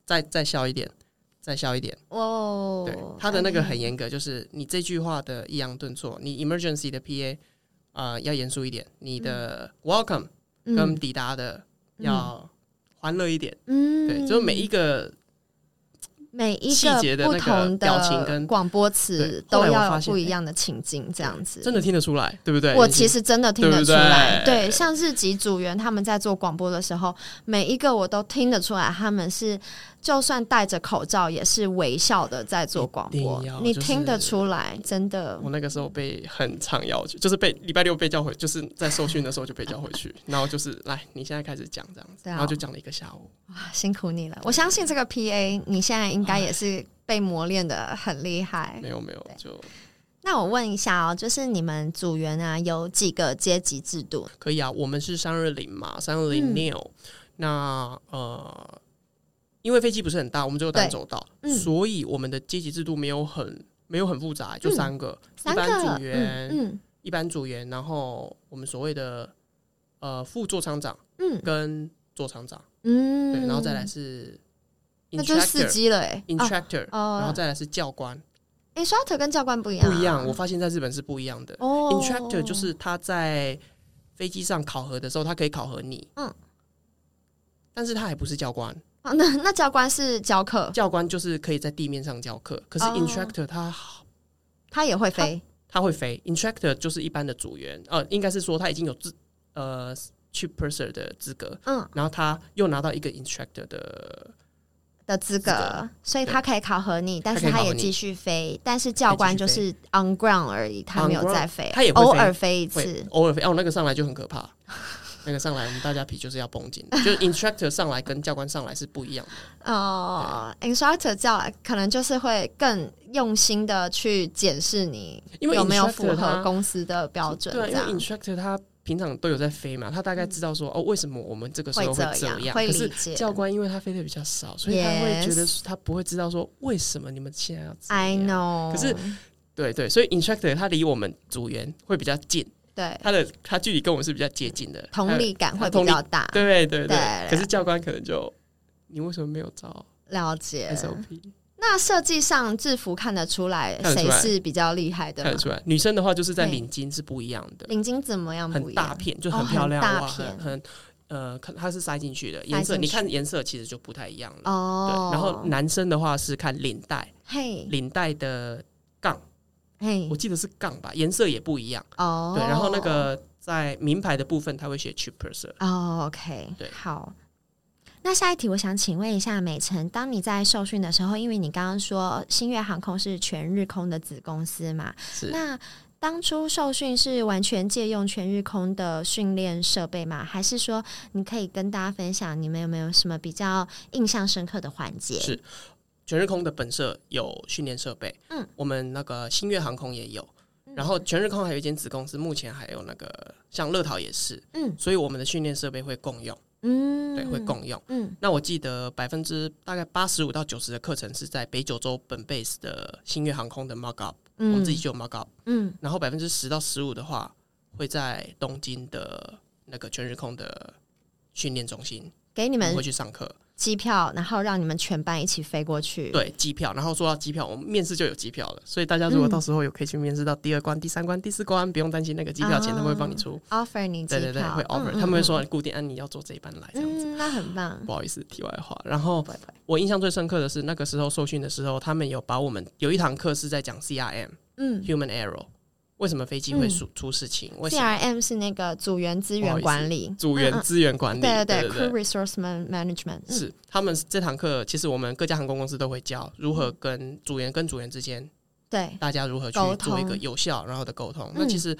再再笑一点，再笑一点。哦，对，他的那个很严格，就是你这句话的抑扬顿挫，你 emergency 的 PA 啊要严肃一点，你的 welcome 跟抵达的。要欢乐一点，嗯，对，就是每一个每一个不同的表情跟广播词都要有不一样的情境，这样子。真的听得出来，对不对？我其实真的听得出来，对，像日籍组员他们在做广播的时候，每一个我都听得出来，他们是。就算戴着口罩，也是微笑的在做广播，你听得出来，真的。我那个时候被很常要求，就是被礼拜六被叫回，就是在受训的时候就被叫回去，然后就是来，你现在开始讲这样子，然后就讲了一个下午。哇，辛苦你了！我相信这个 PA，你现在应该也是被磨练的很厉害。没有没有，就那我问一下哦，就是你们组员啊，有几个阶级制度？可以啊，我们是三二零嘛，三二零 neo，那呃。因为飞机不是很大，我们只有单走道，嗯、所以我们的阶级制度没有很没有很复杂，就三个：嗯、一般组员、一般组员，然后我们所谓的呃副座舱长，嗯，跟座舱长，嗯，对，然后再来是那就是司机了，哎，instructor，、哦、然后再来是教官。instructor 跟教官不一样、啊，不一样。我发现在日本是不一样的。哦，instructor 就是他在飞机上考核的时候，他可以考核你，嗯，但是他还不是教官。啊、那那教官是教课，教官就是可以在地面上教课。可是 instructor 他、哦、他也会飞他，他会飞。instructor 就是一般的组员，呃，应该是说他已经有资呃 chief purser 的资格，嗯，然后他又拿到一个 instructor 的的资格，资格所以他可以考核你，但是他也继续飞。但是教官就是 on ground 而已，他没有再飞，他也偶尔飞一次，偶尔飞。哦，那个上来就很可怕。那个上来，我们大家皮就是要绷紧，就是 instructor 上来跟教官上来是不一样的。哦，instructor 叫来可能就是会更用心的去检视你有没有符合公司的标准。对，因为 instructor 他平常都有在飞嘛，他大概知道说哦，为什么我们这个时候会这样。可是教官因为他飞的比较少，所以他会觉得他不会知道说为什么你们现在要。I know。可是，对对，所以 instructor 他离我们组员会比较近。对，他的他距离跟我们是比较接近的，同理感会比较大。对对对，对，可是教官可能就你为什么没有招了解 SOP？那设计上制服看得出来谁是比较厉害的？看得出来，女生的话就是在领巾是不一样的。领巾怎么样？很大片，就很漂亮，大片，很呃，看它是塞进去的颜色，你看颜色其实就不太一样了。哦，对。然后男生的话是看领带，嘿，领带的我记得是杠吧，颜色也不一样。哦，对。然后那个在名牌的部分，他会写 cheap purse。哦，OK，对，好。那下一题，我想请问一下美辰，当你在受训的时候，因为你刚刚说星月航空是全日空的子公司嘛，是。那当初受训是完全借用全日空的训练设备吗？还是说你可以跟大家分享你们有没有什么比较印象深刻的环节？是全日空的本社有训练设备，嗯，我们那个星月航空也有，然后全日空还有一间子公司，目前还有那个像乐桃也是，嗯，所以我们的训练设备会共用。嗯，对，会共用。嗯，那我记得百分之大概八十五到九十的课程是在北九州本 base 的星月航空的 mock up，嗯，我们自己就有 mock up。嗯，然后百分之十到十五的话会在东京的那个全日空的训练中心，给你们会去上课。机票，然后让你们全班一起飞过去。对，机票，然后说到机票，我们面试就有机票了。所以大家如果到时候有可以去面试到第二关、第三关、第四关，不用担心那个机票钱，他们会帮你出。offer 你，对对对，会 offer，他们会说固定按你要坐这一班来这样子。那很棒。不好意思，题外话。然后我印象最深刻的是那个时候受训的时候，他们有把我们有一堂课是在讲 CRM，嗯，Human Error。为什么飞机会出出事情？CRM 是那个组员资源管理，组员资源管理，对对对，Crew Resource Management 是他们这堂课，其实我们各家航空公司都会教如何跟组员跟组员之间，对。大家如何去做一个有效然后的沟通。那其实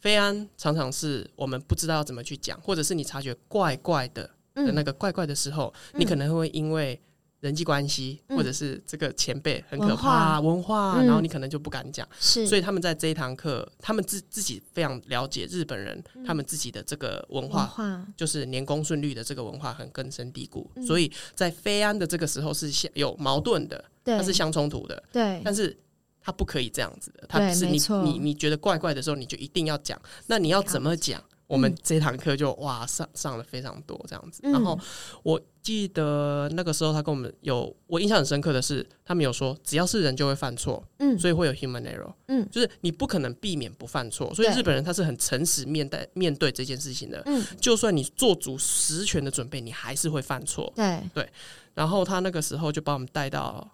飞安常常是我们不知道要怎么去讲，或者是你察觉怪怪的的那个怪怪的时候，你可能会因为。人际关系，或者是这个前辈很可怕，文化，然后你可能就不敢讲。是，所以他们在这一堂课，他们自自己非常了解日本人，他们自己的这个文化，就是年功顺利的这个文化很根深蒂固。所以在非安的这个时候是相有矛盾的，它是相冲突的。对，但是他不可以这样子的，他是你你你觉得怪怪的时候，你就一定要讲。那你要怎么讲？我们这堂课就哇上上了非常多这样子，然后我记得那个时候他跟我们有我印象很深刻的是，他们有说只要是人就会犯错，嗯，所以会有 human error，嗯，就是你不可能避免不犯错，所以日本人他是很诚实面对面对这件事情的，嗯，就算你做足十全的准备，你还是会犯错，对。对，然后他那个时候就把我们带到，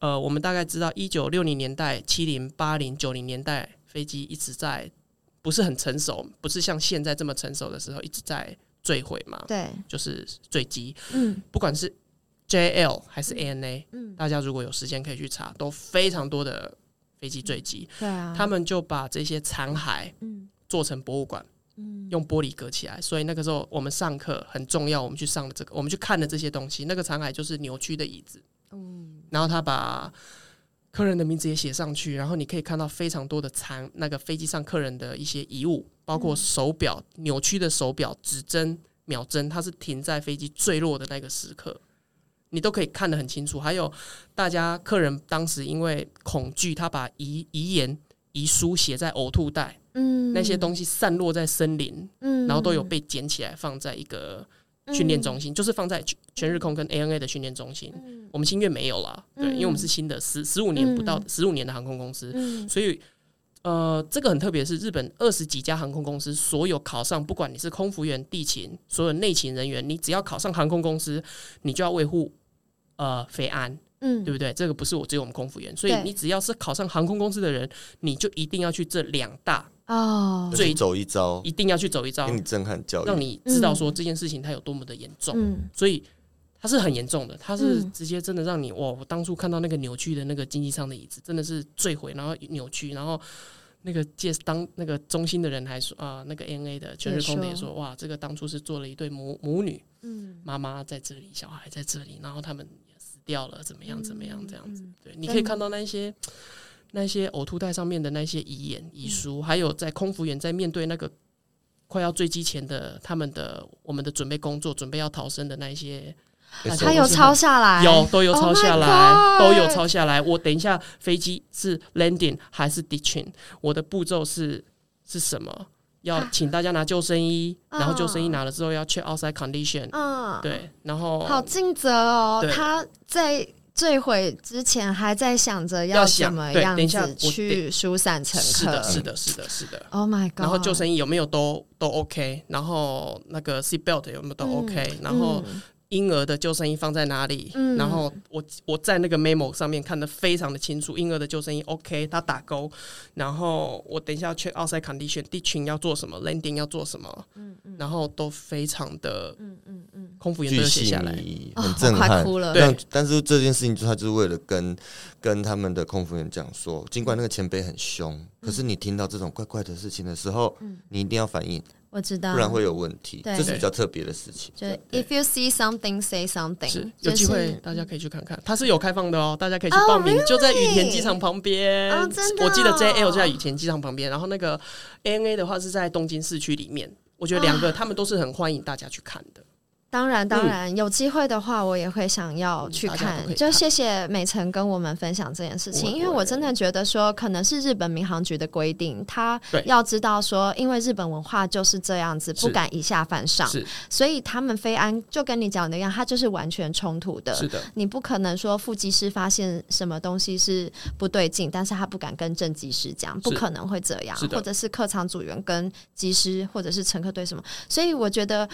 呃，我们大概知道一九六零年代、七零、八零、九零年代飞机一直在。不是很成熟，不是像现在这么成熟的时候一直在坠毁嘛？对，就是坠机。嗯，不管是 JL 还是 ANA，嗯，大家如果有时间可以去查，都非常多的飞机坠机。对啊，他们就把这些残骸，嗯，做成博物馆，嗯，用玻璃隔起来。所以那个时候我们上课很重要，我们去上了这个，我们去看了这些东西，那个残骸就是扭曲的椅子。嗯，然后他把。客人的名字也写上去，然后你可以看到非常多的残，那个飞机上客人的一些遗物，包括手表、扭曲的手表、指针、秒针，它是停在飞机坠落的那个时刻，你都可以看得很清楚。还有大家客人当时因为恐惧，他把遗遗言、遗书写在呕吐袋，嗯，那些东西散落在森林，嗯，然后都有被捡起来放在一个。训练中心就是放在全日空跟 ANA 的训练中心，嗯、我们新月没有了，对，因为我们是新的十十五年不到十五年的航空公司，嗯、所以呃，这个很特别，是日本二十几家航空公司，所有考上，不管你是空服员、地勤，所有内勤人员，你只要考上航空公司，你就要维护呃飞安，嗯，对不对？这个不是我只有我们空服员，所以你只要是考上航空公司的人，你就一定要去这两大。哦，最走一遭，一定要去走一遭，给你震撼教育，让你知道说这件事情它有多么的严重。嗯，所以它是很严重的，它是直接真的让你哇！我当初看到那个扭曲的那个经济舱的椅子，真的是坠毁，然后扭曲，然后那个介当那个中心的人还说啊，那个 ANA 的全日空的也说哇，这个当初是做了一对母母女，嗯，妈妈在这里，小孩在这里，然后他们也死掉了，怎么样怎么样这样子。对，你可以看到那些。那些呕吐袋上面的那些遗言遗书，还有在空服员在面对那个快要坠机前的他们的我们的准备工作，准备要逃生的那些，他有抄下来，有都有？抄下来，都有抄下来。我等一下飞机是 landing 还是 ditching，我的步骤是是什么？要请大家拿救生衣，然后救生衣拿了之后要 check outside condition，嗯，对，然后好尽责哦，他在坠毁之前还在想着要怎么样子去疏散乘客，是的，是的，是的，是的，Oh my God，然后救生衣有没有都都 OK，然后那个 seat belt 有没有都 OK，然后。婴儿的救生衣放在哪里？嗯、然后我我在那个 memo 上面看得非常的清楚，婴儿的救生衣 OK，他打勾。然后我等一下 check outside condition，地群要做什么，landing 要做什么，嗯嗯、然后都非常的，嗯嗯嗯，空服员都写下来，很震撼，哦、哭了。对，但是这件事情就他就是为了跟跟他们的空服员讲说，尽管那个前辈很凶，嗯、可是你听到这种怪怪的事情的时候，嗯、你一定要反应。我知道，不然会有问题。这是比较特别的事情。就 If you see something, say something。是有机会大家可以去看看，它是有开放的哦，大家可以去报名。就在羽田机场旁边。真的，我记得 JL 就在羽田机场旁边，然后那个 ANA 的话是在东京市区里面。我觉得两个他们都是很欢迎大家去看的。当然，当然，嗯、有机会的话，我也会想要去看。就谢谢美辰跟我们分享这件事情，因为我真的觉得说，可能是日本民航局的规定，他要知道说，因为日本文化就是这样子，不敢以下犯上，所以他们飞安就跟你讲的一样，他就是完全冲突的。是的，你不可能说副机师发现什么东西是不对劲，但是他不敢跟正机师讲，不可能会这样，或者是客舱组员跟机师或者是乘客对什么，所以我觉得。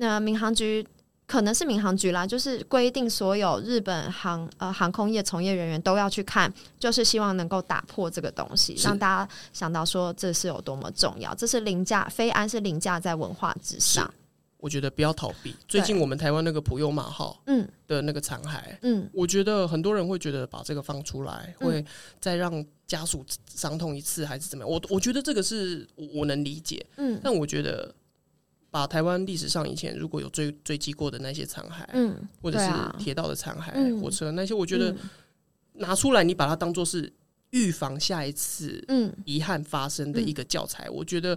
那民航局可能是民航局啦，就是规定所有日本航呃航空业从业人员都要去看，就是希望能够打破这个东西，让大家想到说这是有多么重要。这是凌驾非安是凌驾在文化之上。我觉得不要逃避。最近我们台湾那个普悠马号嗯的那个残骸嗯，我觉得很多人会觉得把这个放出来会再让家属伤痛一次还是怎么样？我我觉得这个是我能理解嗯，但我觉得。把台湾历史上以前如果有坠坠机过的那些残骸，嗯，或者是铁道的残骸、嗯、火车那些，我觉得拿出来，你把它当做是预防下一次嗯遗憾发生的一个教材。嗯、我觉得，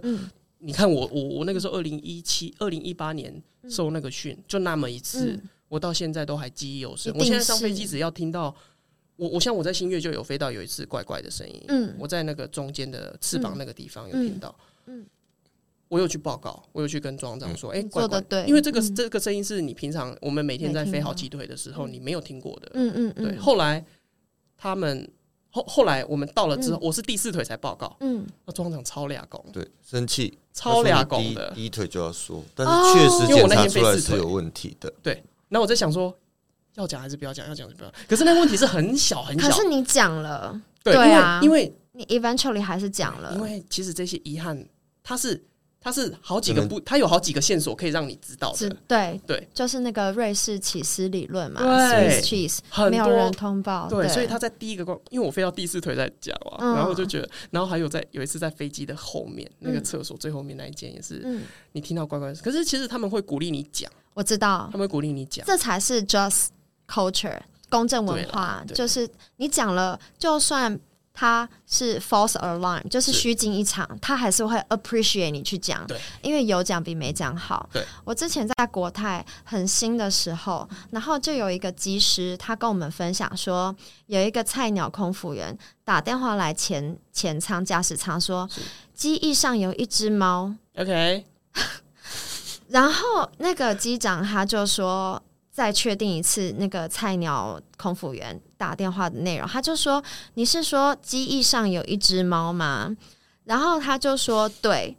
你看我我我那个时候二零一七、二零一八年受那个训，就那么一次，嗯、我到现在都还记忆犹深。我现在上飞机只要听到我，我像我在新月就有飞到有一次怪怪的声音，嗯，我在那个中间的翅膀那个地方有听到，嗯。嗯我有去报告，我有去跟庄长说，哎、嗯，怪怪，对，因为这个、嗯、这个声音是你平常我们每天在飞好几腿的时候你没有听过的，嗯嗯嗯，对。后来他们后后来我们到了之后，嗯、我是第四腿才报告，嗯，那庄长超俩公，对，生气，超俩公的，第一腿就要说，但是确实检查出来是有问题的，对。那我在想说，要讲还是不要讲？要讲就不要？可是那个问题是很小很小，可是你讲了，对啊，因为你 eventually 还是讲了，因为其实这些遗憾，它是。它是好几个不，它有好几个线索可以让你知道的。对对，就是那个瑞士起司理论嘛，Swiss cheese，没有人通报。对，所以他在第一个关，因为我飞到第四腿在讲啊，然后我就觉得，然后还有在有一次在飞机的后面那个厕所最后面那一间也是，你听到乖乖，可是其实他们会鼓励你讲，我知道，他们会鼓励你讲，这才是 just culture 公正文化，就是你讲了，就算。他是 false alarm，就是虚惊一场，他还是会 appreciate 你去讲，对因为有讲比没讲好。对我之前在国泰很新的时候，然后就有一个机师，他跟我们分享说，有一个菜鸟空服员打电话来前前舱驾驶舱说，机翼上有一只猫。OK，然后那个机长他就说。再确定一次那个菜鸟空服员打电话的内容，他就说：“你是说机翼上有一只猫吗？”然后他就说：“对。”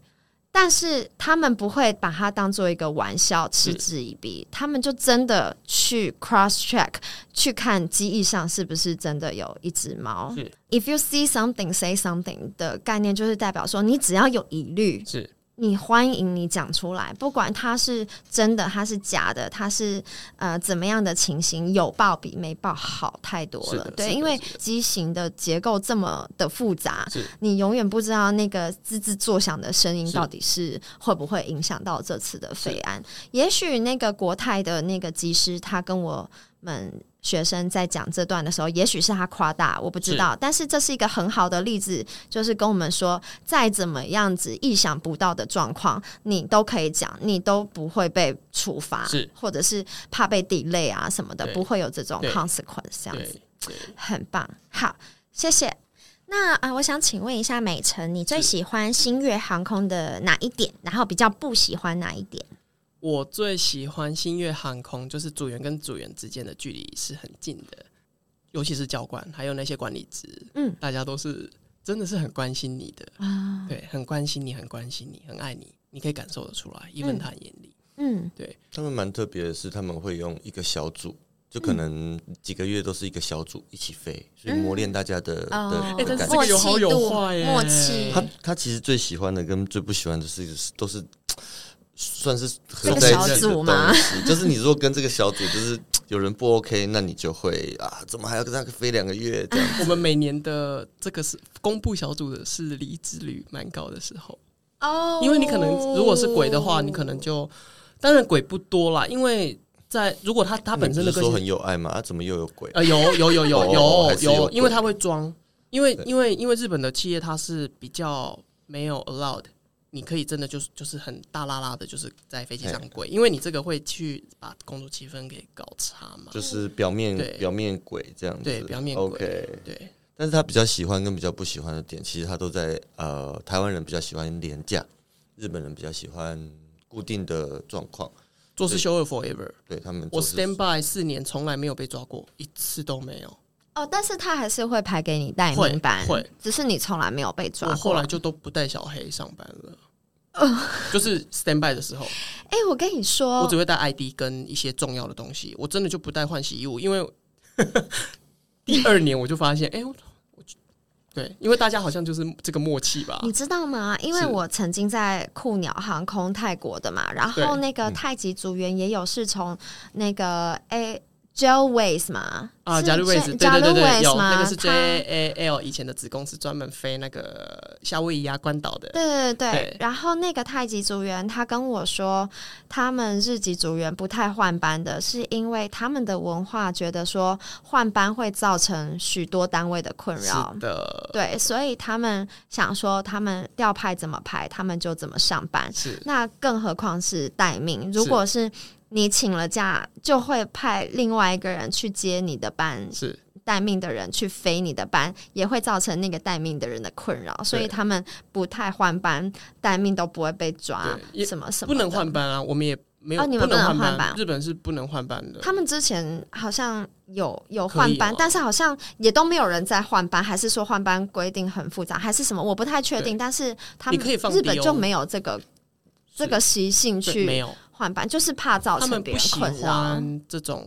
但是他们不会把它当做一个玩笑嗤之以鼻，他们就真的去 cross check 去看机翼上是不是真的有一只猫。是 If you see something, say something 的概念就是代表说，你只要有疑虑是。你欢迎你讲出来，不管它是真的，它是假的，它是呃怎么样的情形，有报比没报好太多了。对，因为机型的结构这么的复杂，你永远不知道那个吱吱作响的声音到底是会不会影响到这次的飞安。也许那个国泰的那个机师，他跟我们。学生在讲这段的时候，也许是他夸大，我不知道。是但是这是一个很好的例子，就是跟我们说，再怎么样子意想不到的状况，你都可以讲，你都不会被处罚，是或者是怕被 delay 啊什么的，不会有这种 consequence，这样子，很棒。好，谢谢。那啊、呃，我想请问一下美辰，你最喜欢星月航空的哪一点？然后比较不喜欢哪一点？我最喜欢星月航空，就是组员跟组员之间的距离是很近的，尤其是教官还有那些管理职，嗯，大家都是真的是很关心你的啊，对，很关心你，很关心你，很爱你，你可以感受得出来，因为他很严厉，嗯，对。他们蛮特别的是，他们会用一个小组。就可能几个月都是一个小组一起飞，所以磨练大家的、嗯、的。哎、哦，但是这个有好有坏耶。默契。他他其实最喜欢的跟最不喜欢的是都是算是合在一起的东西。就是你如果跟这个小组就是有人不 OK，那你就会啊，怎么还要跟他飞两个月这样？我们每年的这个是公布小组的是离职率蛮高的时候哦，因为你可能如果是鬼的话，你可能就当然鬼不多啦，因为。在如果他他本身的个性很有爱嘛，他怎么又有鬼？呃，有有有有有有，有，有，因为他会装，因为因为因为日本的企业它是比较没有 allowed，你可以真的就是就是很大拉拉的，就是在飞机上跪，因为你这个会去把工作气氛给搞差嘛，就是表面表面鬼这样子，对表面鬼，OK，对。但是他比较喜欢跟比较不喜欢的点，其实他都在呃，台湾人比较喜欢廉价，日本人比较喜欢固定的状况。做事修二 forever，对他们，我 stand by 四年从来没有被抓过一次都没有。哦，但是他还是会排给你带名班，会，只是你从来没有被抓过。我后来就都不带小黑上班了，呃，就是 stand by 的时候。哎，我跟你说，我只会带 ID 跟一些重要的东西，我真的就不带换洗衣物，因为 第二年我就发现，哎。我对，因为大家好像就是这个默契吧。你知道吗？因为我曾经在酷鸟航空泰国的嘛，然后那个太极组员也有是从那个 A。Jalways 嘛，啊，Jalways，对对对对，有那个是 JAL 以前的子公司，专门飞那个夏威夷啊、关岛的。对对对，对，然后那个太极组员他跟我说，他们日籍组员不太换班的，是因为他们的文化觉得说换班会造成许多单位的困扰。是的，对，所以他们想说，他们调派怎么排，他们就怎么上班。是，那更何况是待命，如果是。你请了假，就会派另外一个人去接你的班，是待命的人去飞你的班，也会造成那个待命的人的困扰，所以他们不太换班，待命都不会被抓，什么什么不能换班啊，我们也没有，哦，你们不能换班，日本是不能换班的。他们之前好像有有换班，哦，但是好像也都没有人在换班，还是说换班规定很复杂，还是什么？我不太确定。但是他们日本就没有这个这个习性去。换班就是怕造成别人困扰。这种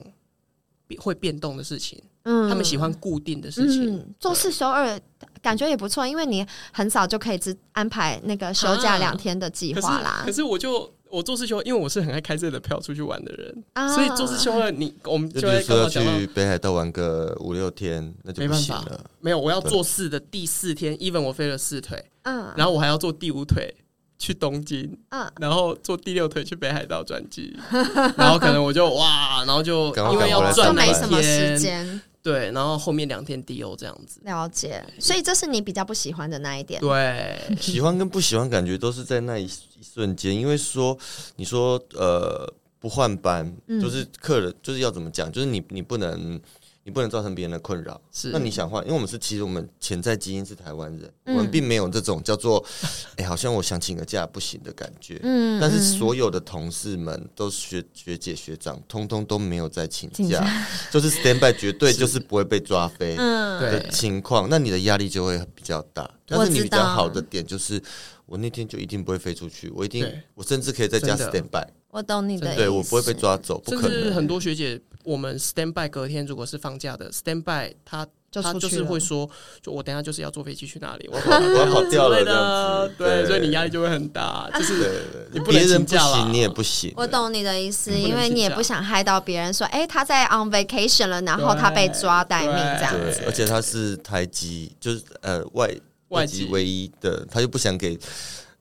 会变动的事情，嗯，他们喜欢固定的事情。嗯、做四休二感觉也不错，因为你很早就可以只安排那个休假两天的计划啦。可是，可是我就我做四休，因为我是很爱开这的票出去玩的人，啊、所以做四休二，你我们就会说要去北海道玩个五六天，那就。没办法了，没有，我要做事的第四天，even 我飞了四腿，嗯，然后我还要做第五腿。去东京，嗯，然后坐第六腿去北海道转机，然后可能我就哇，然后就因为要转没什么时间，对，然后后面两天 DO 这样子。了解，所以这是你比较不喜欢的那一点。对，喜欢跟不喜欢感觉都是在那一一瞬间，因为说你说呃不换班，就是客人就是要怎么讲，就是你你不能。你不能造成别人的困扰，是。那你想换？因为我们是其实我们潜在基因是台湾人，嗯、我们并没有这种叫做 哎、欸，好像我想请个假不行的感觉。嗯，但是所有的同事们都学学姐学长，通通都没有在请假，就是 stand by 绝对 就是。不会被抓飞的情况，那你的压力就会比较大。但是你比较好的点就是，我那天就一定不会飞出去，我一定我甚至可以在家 stand by。我懂你的，对我不会被抓走，不可能。很多学姐。我们 stand by 隔天如果是放假的 stand by，他他就是会说，就我等下就是要坐飞机去哪里，我 我要跑掉了的，对，所以你压力就会很大，就是你不能请假了，你也不行。我懂你的意思，因为你也不想害到别人，说，哎，他在 on vacation 了，然后他被抓待命这样子。而且他是台籍，就是呃外外籍唯一的，他就不想给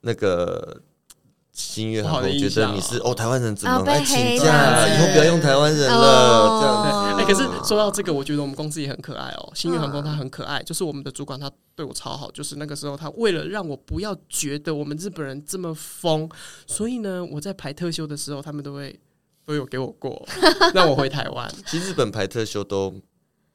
那个。星月航空觉得你是哦，台湾人怎么来请假？以后不要用台湾人了，这样。哎，可是说到这个，我觉得我们公司也很可爱哦。新月航空它很可爱，就是我们的主管他对我超好，就是那个时候他为了让我不要觉得我们日本人这么疯，所以呢，我在排特休的时候，他们都会都有给我过，让我回台湾。其实日本排特休都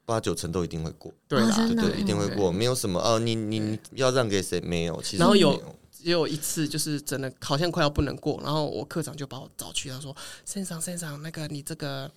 八九成都一定会过。对啦，对、对，一定会过，没有什么哦，你你要让给谁？没有，其实。然后有只有一次，就是真的好像快要不能过，然后我课长就把我找去，他说：“先生，先生，那个你这个，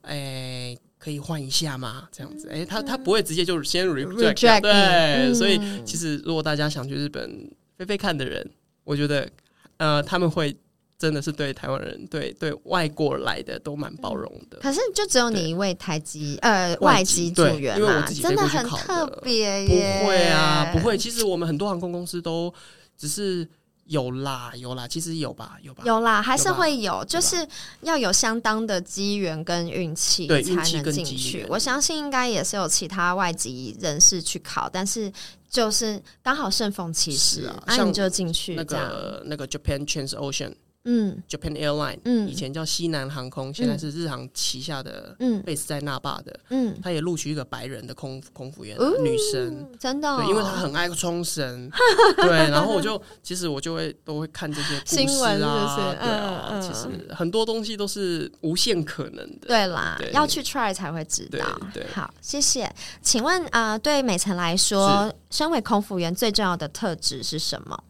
哎，可以换一下吗？这样子，哎，他他不会直接就先 reject，, reject 对，嗯、所以其实如果大家想去日本飞飞看的人，我觉得呃他们会。”真的是对台湾人，对对外国来的都蛮包容的。可是就只有你一位台籍呃外籍组员嘛，真的很特别耶。不会啊，不会。其实我们很多航空公司都只是有啦有啦，其实有吧有吧有啦，还是会有，就是要有相当的机缘跟运气才能进去。我相信应该也是有其他外籍人士去考，但是就是刚好顺风其时啊，那你就进去。那个那个 Japan Transocean。嗯，Japan Airline，嗯，以前叫西南航空，现在是日航旗下的，嗯，base 在那霸的，嗯，他也录取一个白人的空空服员女生，真的，对，因为他很爱冲绳，对，然后我就其实我就会都会看这些故事啊，对啊，其实很多东西都是无限可能的，对啦，要去 try 才会知道。对，好，谢谢。请问啊，对美辰来说，身为空服员最重要的特质是什么？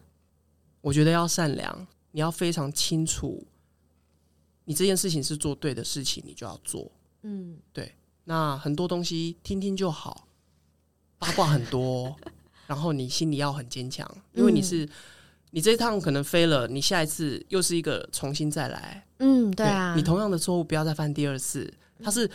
我觉得要善良。你要非常清楚，你这件事情是做对的事情，你就要做。嗯，对。那很多东西听听就好，八卦很多，然后你心里要很坚强，因为你是、嗯、你这一趟可能飞了，你下一次又是一个重新再来。嗯，对啊。对，你同样的错误不要再犯第二次。它是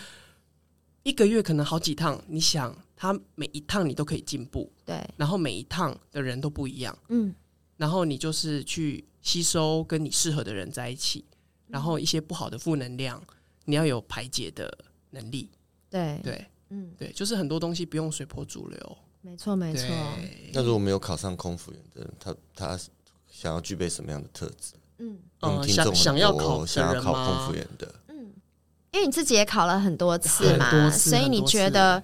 一个月可能好几趟，你想，它每一趟你都可以进步。对。然后每一趟的人都不一样。嗯。然后你就是去。吸收跟你适合的人在一起，然后一些不好的负能量，你要有排解的能力。对对，嗯，对，就是很多东西不用随波逐流。没错没错。那如果没有考上空服员的人，他他想要具备什么样的特质？嗯，想想要考想要考空服员的，嗯，因为你自己也考了很多次嘛，所以你觉得。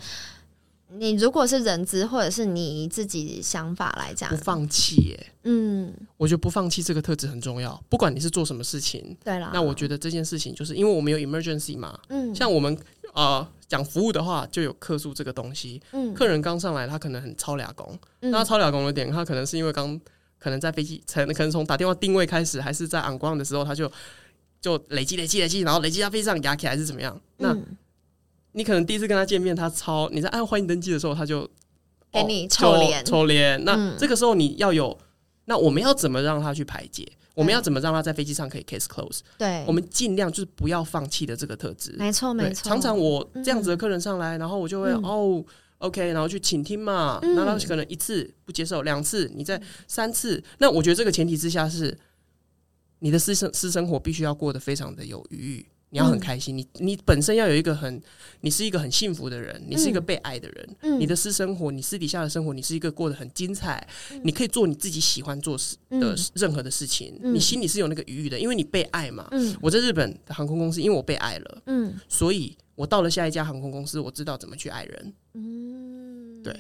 你如果是人资，或者是你自己想法来讲，不放弃耶。嗯，我觉得不放弃这个特质很重要。不管你是做什么事情，对啦。那我觉得这件事情，就是因为我们有 emergency 嘛。嗯，像我们啊讲服务的话，就有客诉这个东西。嗯，客人刚上来，他可能很超俩工。那他超俩工的点，他可能是因为刚可能在飞机，可能从打电话定位开始，还是在昂光的时候，他就就累积累积累积，然后累积到飞机上压起来，还是怎么样？那。你可能第一次跟他见面，他超你在按欢迎登记的时候，他就给你臭脸臭脸。那这个时候你要有，那我们要怎么让他去排解？我们要怎么让他在飞机上可以 case close？对，我们尽量就是不要放弃的这个特质。没错，没错。常常我这样子的客人上来，然后我就会哦，OK，然后去倾听嘛。那他可能一次不接受，两次，你再三次。那我觉得这个前提之下是，你的私生私生活必须要过得非常的有余裕。你要很开心，嗯、你你本身要有一个很，你是一个很幸福的人，你是一个被爱的人。嗯、你的私生活，你私底下的生活，你是一个过得很精彩。嗯、你可以做你自己喜欢做事的任何的事情，嗯、你心里是有那个余裕的，因为你被爱嘛。嗯、我在日本的航空公司，因为我被爱了，嗯，所以我到了下一家航空公司，我知道怎么去爱人。嗯，对，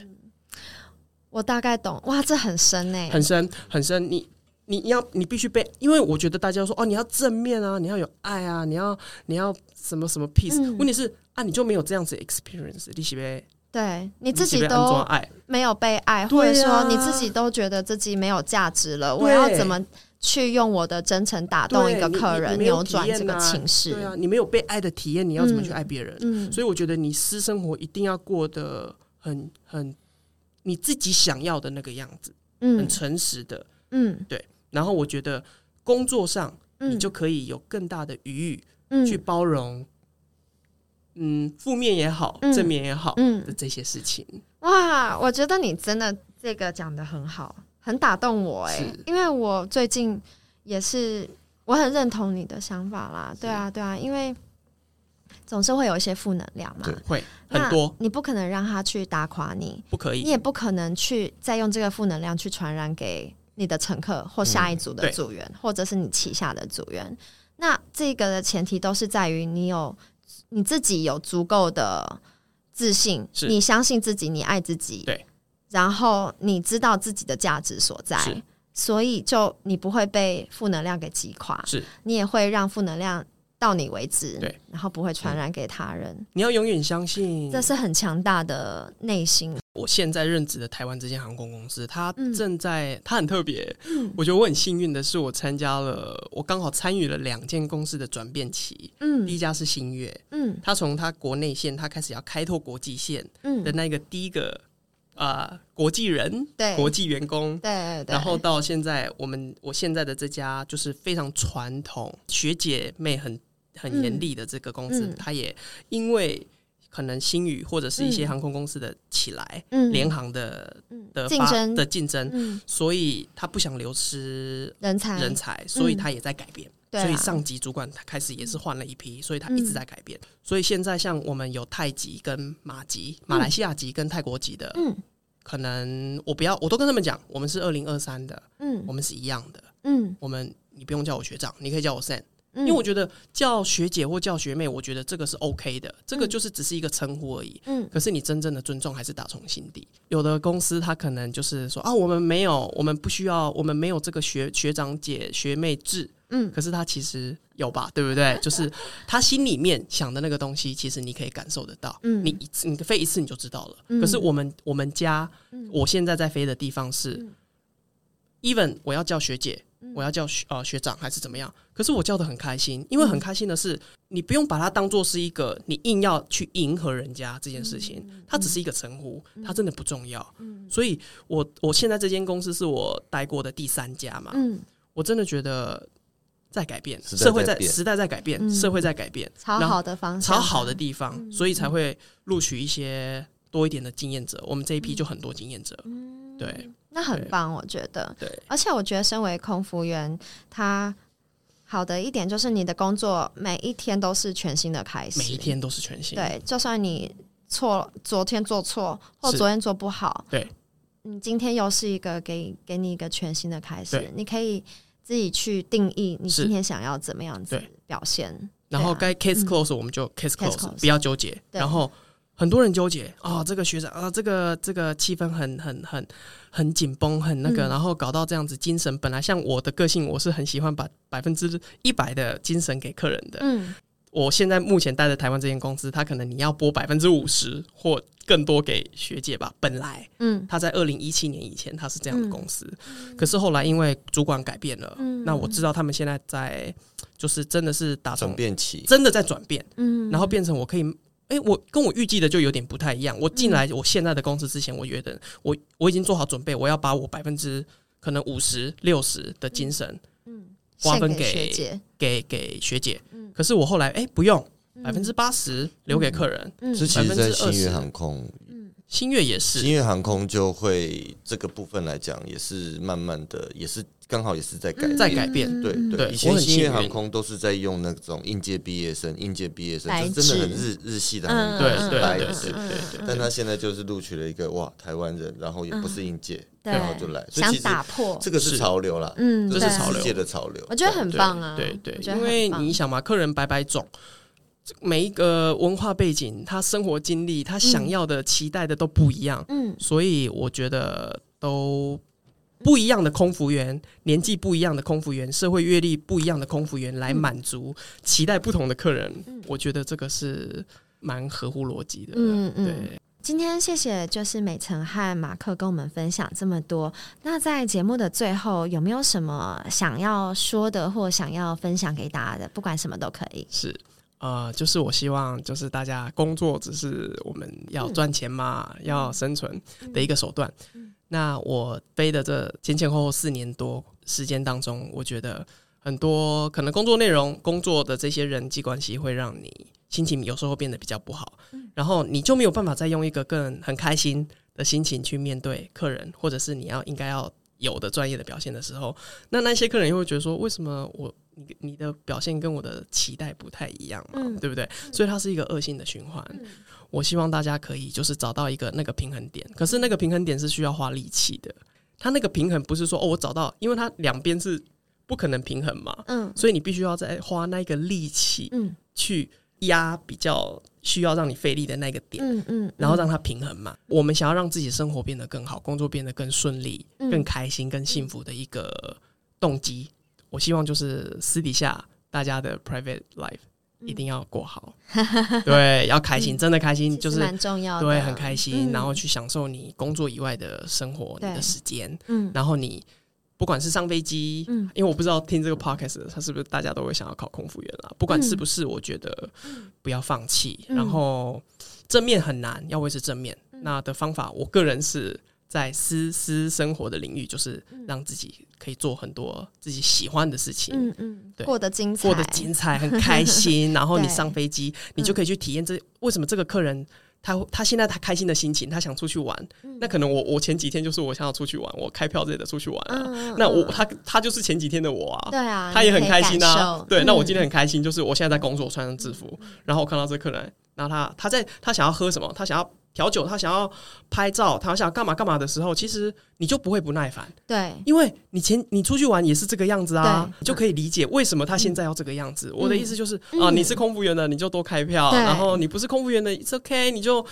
我大概懂。哇，这很深诶，很深很深。你。你要你必须被，因为我觉得大家说哦，你要正面啊，你要有爱啊，你要你要什么什么 peace。问题是啊，你就没有这样子 experience，你是呗对你自己都没有被爱，或者说你自己都觉得自己没有价值了。我要怎么去用我的真诚打动一个客人，扭转这个情绪？对啊，你没有被爱的体验，你要怎么去爱别人？嗯，所以我觉得你私生活一定要过得很很你自己想要的那个样子，嗯，很诚实的，嗯，对。然后我觉得工作上你就可以有更大的余裕去包容，嗯，负面也好，正面也好的这些事情。哇，我觉得你真的这个讲得很好，很打动我哎，因为我最近也是我很认同你的想法啦。对啊，对啊，因为总是会有一些负能量嘛，会很多，你不可能让他去打垮你，不可以，你也不可能去再用这个负能量去传染给。你的乘客或下一组的组员，嗯、或者是你旗下的组员，那这个的前提都是在于你有你自己有足够的自信，你相信自己，你爱自己，对，然后你知道自己的价值所在，所以就你不会被负能量给击垮，是。你也会让负能量到你为止，对，然后不会传染给他人。你要永远相信，这是很强大的内心。我现在任职的台湾这间航空公司，它正在，嗯、它很特别。嗯、我觉得我很幸运的是，我参加了，我刚好参与了两间公司的转变期。嗯，第一家是新月，嗯，它从它国内线，它开始要开拓国际线，嗯的那个第一个啊、呃、国际人，对，国际员工，对，对，然后到现在，我们我现在的这家就是非常传统，学姐妹很。很严厉的这个公司，嗯、它也因为可能新宇或者是一些航空公司的起来，嗯、联航的的竞争的竞争，嗯、所以他不想流失人才人才，所以他也在改变。嗯、所以上级主管他开始也是换了一批，所以他一直在改变。嗯、所以现在像我们有泰籍跟马籍，马来西亚籍跟泰国籍的，嗯，可能我不要，我都跟他们讲，我们是二零二三的，嗯，我们是一样的，嗯，我们你不用叫我学长，你可以叫我 Sam。因为我觉得叫学姐或叫学妹，我觉得这个是 OK 的，这个就是只是一个称呼而已。嗯，可是你真正的尊重还是打从心底。有的公司他可能就是说啊，我们没有，我们不需要，我们没有这个学学长姐学妹制。嗯，可是他其实有吧，对不对？就是他心里面想的那个东西，其实你可以感受得到。嗯，你一次你飞一次你就知道了。可是我们我们家，我现在在飞的地方是，even 我要叫学姐。我要叫学呃学长还是怎么样？可是我叫的很开心，因为很开心的是，你不用把它当做是一个你硬要去迎合人家这件事情，它只是一个称呼，它真的不重要。所以我我现在这间公司是我待过的第三家嘛，我真的觉得在改变，社会在时代在改变，社会在改变，朝好的方向，朝好的地方，所以才会录取一些多一点的经验者。我们这一批就很多经验者，对。那很棒，我觉得。对，而且我觉得身为空服员，他好的一点就是你的工作每一天都是全新的开始，每一天都是全新。对，就算你错，昨天做错或昨天做不好，对，你今天又是一个给给你一个全新的开始，你可以自己去定义你今天想要怎么样子表现。然后该 case close 我们就 case close，不要纠结。然后。很多人纠结啊、哦，这个学长啊，这个这个气氛很很很很紧绷，很那个，嗯、然后搞到这样子，精神本来像我的个性，我是很喜欢把百分之一百的精神给客人的。嗯，我现在目前待的台湾这间公司，他可能你要拨百分之五十或更多给学姐吧。本来，嗯，他在二零一七年以前他是这样的公司，嗯、可是后来因为主管改变了，嗯，那我知道他们现在在就是真的是打转变期，真的在转变，嗯，然后变成我可以。哎、欸，我跟我预计的就有点不太一样。我进来我现在的公司之前，我觉得我我已经做好准备，我要把我百分之可能五十六十的精神，嗯，划分给，给给学姐。嗯，可是我后来哎、欸，不用百分之八十留给客人。嗯，之前在新宇航空。星月也是，新月航空就会这个部分来讲，也是慢慢的，也是刚好也是在改在改变。对对，以前新月航空都是在用那种应届毕业生，应届毕业生就真的很日日系的，对对对对。但他现在就是录取了一个哇台湾人，然后也不是应届，然后就来，想打破。这个是潮流啦，嗯，这是潮流界的潮流，我觉得很棒啊，对对，因为你想嘛，客人百百种。每一个文化背景，他生活经历，他想要的、期待的都不一样。嗯，所以我觉得都不一样的空服员，年纪不一样的空服员，社会阅历不一样的空服员，来满足期待不同的客人。我觉得这个是蛮合乎逻辑的。嗯嗯，对。今天谢谢，就是美辰和马克跟我们分享这么多。那在节目的最后，有没有什么想要说的，或想要分享给大家的？不管什么都可以。是。呃，就是我希望，就是大家工作只是我们要赚钱嘛，嗯、要生存的一个手段。嗯、那我背的这前前后后四年多时间当中，我觉得很多可能工作内容、工作的这些人际关系会让你心情有时候变得比较不好，嗯、然后你就没有办法再用一个更很开心的心情去面对客人，或者是你要应该要有的专业的表现的时候，那那些客人又会觉得说，为什么我？你你的表现跟我的期待不太一样嘛，嗯、对不对？所以它是一个恶性的循环。嗯、我希望大家可以就是找到一个那个平衡点，可是那个平衡点是需要花力气的。它那个平衡不是说哦，我找到，因为它两边是不可能平衡嘛，嗯，所以你必须要再花那个力气，嗯，去压比较需要让你费力的那个点，嗯嗯，嗯然后让它平衡嘛。嗯、我们想要让自己生活变得更好，工作变得更顺利、更开心、更幸福的一个动机。我希望就是私底下大大家的 private life 一定要过好，嗯、对，要开心，真的开心，就是蛮重要的，对，很开心，嗯、然后去享受你工作以外的生活，你的时间，嗯，然后你不管是上飞机，嗯，因为我不知道听这个 podcast 他是不是大家都会想要考空服员啦，不管是不是，我觉得不要放弃，嗯、然后正面很难，要维持正面，嗯、那的方法，我个人是。在私私生活的领域，就是让自己可以做很多自己喜欢的事情，嗯嗯，对，过得精彩，过得精彩，很开心。然后你上飞机，你就可以去体验这为什么这个客人他他现在他开心的心情，他想出去玩。那可能我我前几天就是我想要出去玩，我开票之类的出去玩啊。那我他他就是前几天的我啊，对啊，他也很开心啊。对，那我 今天很开心，就是我现在在工作，穿上制服，然后我看到这客人，然后他他在他想要喝什么，他想要。调酒，他想要拍照，他想要干嘛干嘛的时候，其实你就不会不耐烦。对，因为你前你出去玩也是这个样子啊，你就可以理解为什么他现在要这个样子。嗯、我的意思就是、嗯、啊，你是空服员的，你就多开票；然后你不是空服员的，It's OK，你就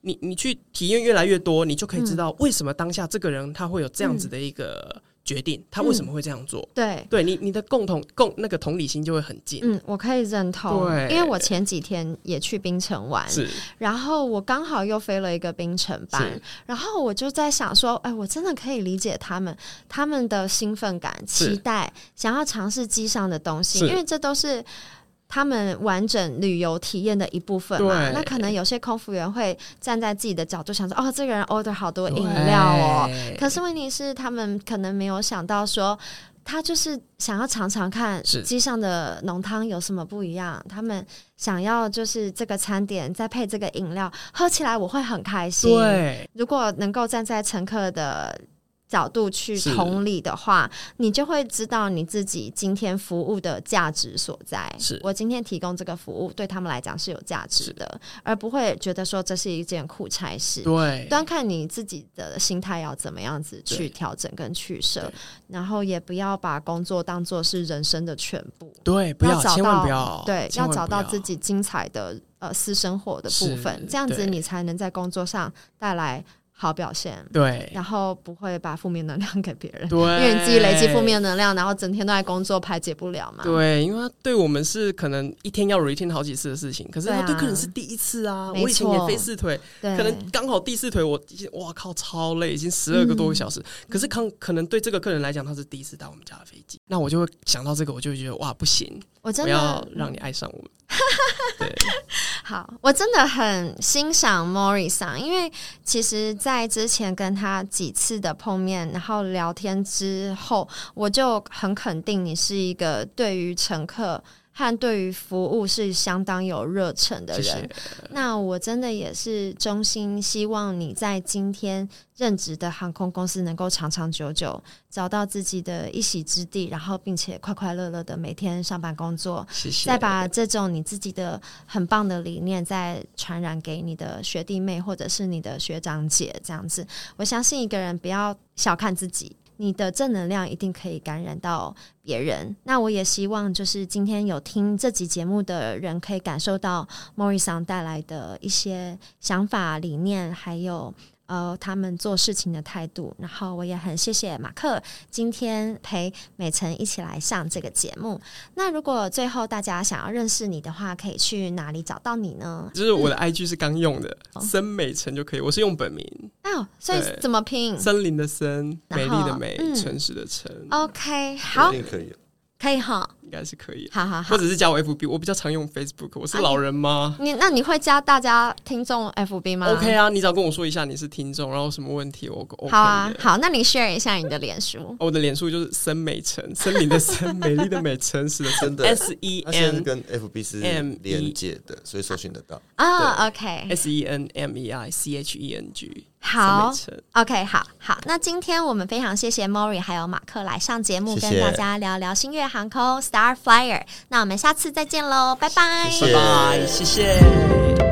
你你去体验越来越多，你就可以知道为什么当下这个人他会有这样子的一个。嗯决定他为什么会这样做？嗯、对，对你你的共同共那个同理心就会很近。嗯，我可以认同。对，因为我前几天也去冰城玩，是，然后我刚好又飞了一个冰城班，然后我就在想说，哎，我真的可以理解他们他们的兴奋感、期待，想要尝试机上的东西，因为这都是。他们完整旅游体验的一部分嘛，那可能有些空服员会站在自己的角度想说，哦，这个人 order 好多饮料哦。可是问题是，他们可能没有想到说，他就是想要尝尝看机上的浓汤有什么不一样。他们想要就是这个餐点再配这个饮料，喝起来我会很开心。对，如果能够站在乘客的。角度去同理的话，你就会知道你自己今天服务的价值所在。是我今天提供这个服务对他们来讲是有价值的，而不会觉得说这是一件苦差事。对，端看你自己的心态要怎么样子去调整跟取舍，然后也不要把工作当做是人生的全部。对，不要，要找到对，要找到自己精彩的呃私生活的部分，这样子你才能在工作上带来。好表现，对，然后不会把负面能量给别人，对，因为你自己累积负面能量，然后整天都在工作，排解不了嘛。对，因为他对我们是可能一天要 retain 好几次的事情，可是他对客人是第一次啊。我以前也飞四腿，可能刚好第四腿，我已经哇靠超累，已经十二个多个小时。可是可可能对这个客人来讲，他是第一次搭我们家的飞机，那我就会想到这个，我就会觉得哇不行，我真的要让你爱上我们。对，好，我真的很欣赏 Morris，因为其实，在之前跟他几次的碰面，然后聊天之后，我就很肯定你是一个对于乘客。和对于服务是相当有热忱的人，谢谢。那我真的也是衷心希望你在今天任职的航空公司能够长长久久找到自己的一席之地，然后并且快快乐乐的每天上班工作。谢谢。再把这种你自己的很棒的理念再传染给你的学弟妹或者是你的学长姐，这样子，我相信一个人不要小看自己。你的正能量一定可以感染到别人。那我也希望，就是今天有听这集节目的人，可以感受到莫瑞桑带来的一些想法、理念，还有。呃，他们做事情的态度，然后我也很谢谢马克今天陪美辰一起来上这个节目。那如果最后大家想要认识你的话，可以去哪里找到你呢？就是我的 IG 是刚用的，嗯、森美辰就可以。我是用本名哦，所以怎么拼？森林的森，美丽的美，诚实、嗯、的诚。OK，好，可以。可以哈，应该是可以。好好好，或者是加我 FB，我比较常用 Facebook。我是老人吗？你那你会加大家听众 FB 吗？OK 啊，你只要跟我说一下你是听众，然后什么问题我 OK。好啊，好，那你 share 一下你的脸书。我的脸书就是森美辰，森林的森，美丽的美，诚实的真的 S E N 跟 FB 是连接的，所以搜寻得到啊。OK S E N M E I C H E N G。好，OK，好好，那今天我们非常谢谢 Morris 还有马克来上节目，跟大家聊聊星月航空 Star Flyer。那我们下次再见喽，拜拜，谢谢，拜拜，谢谢。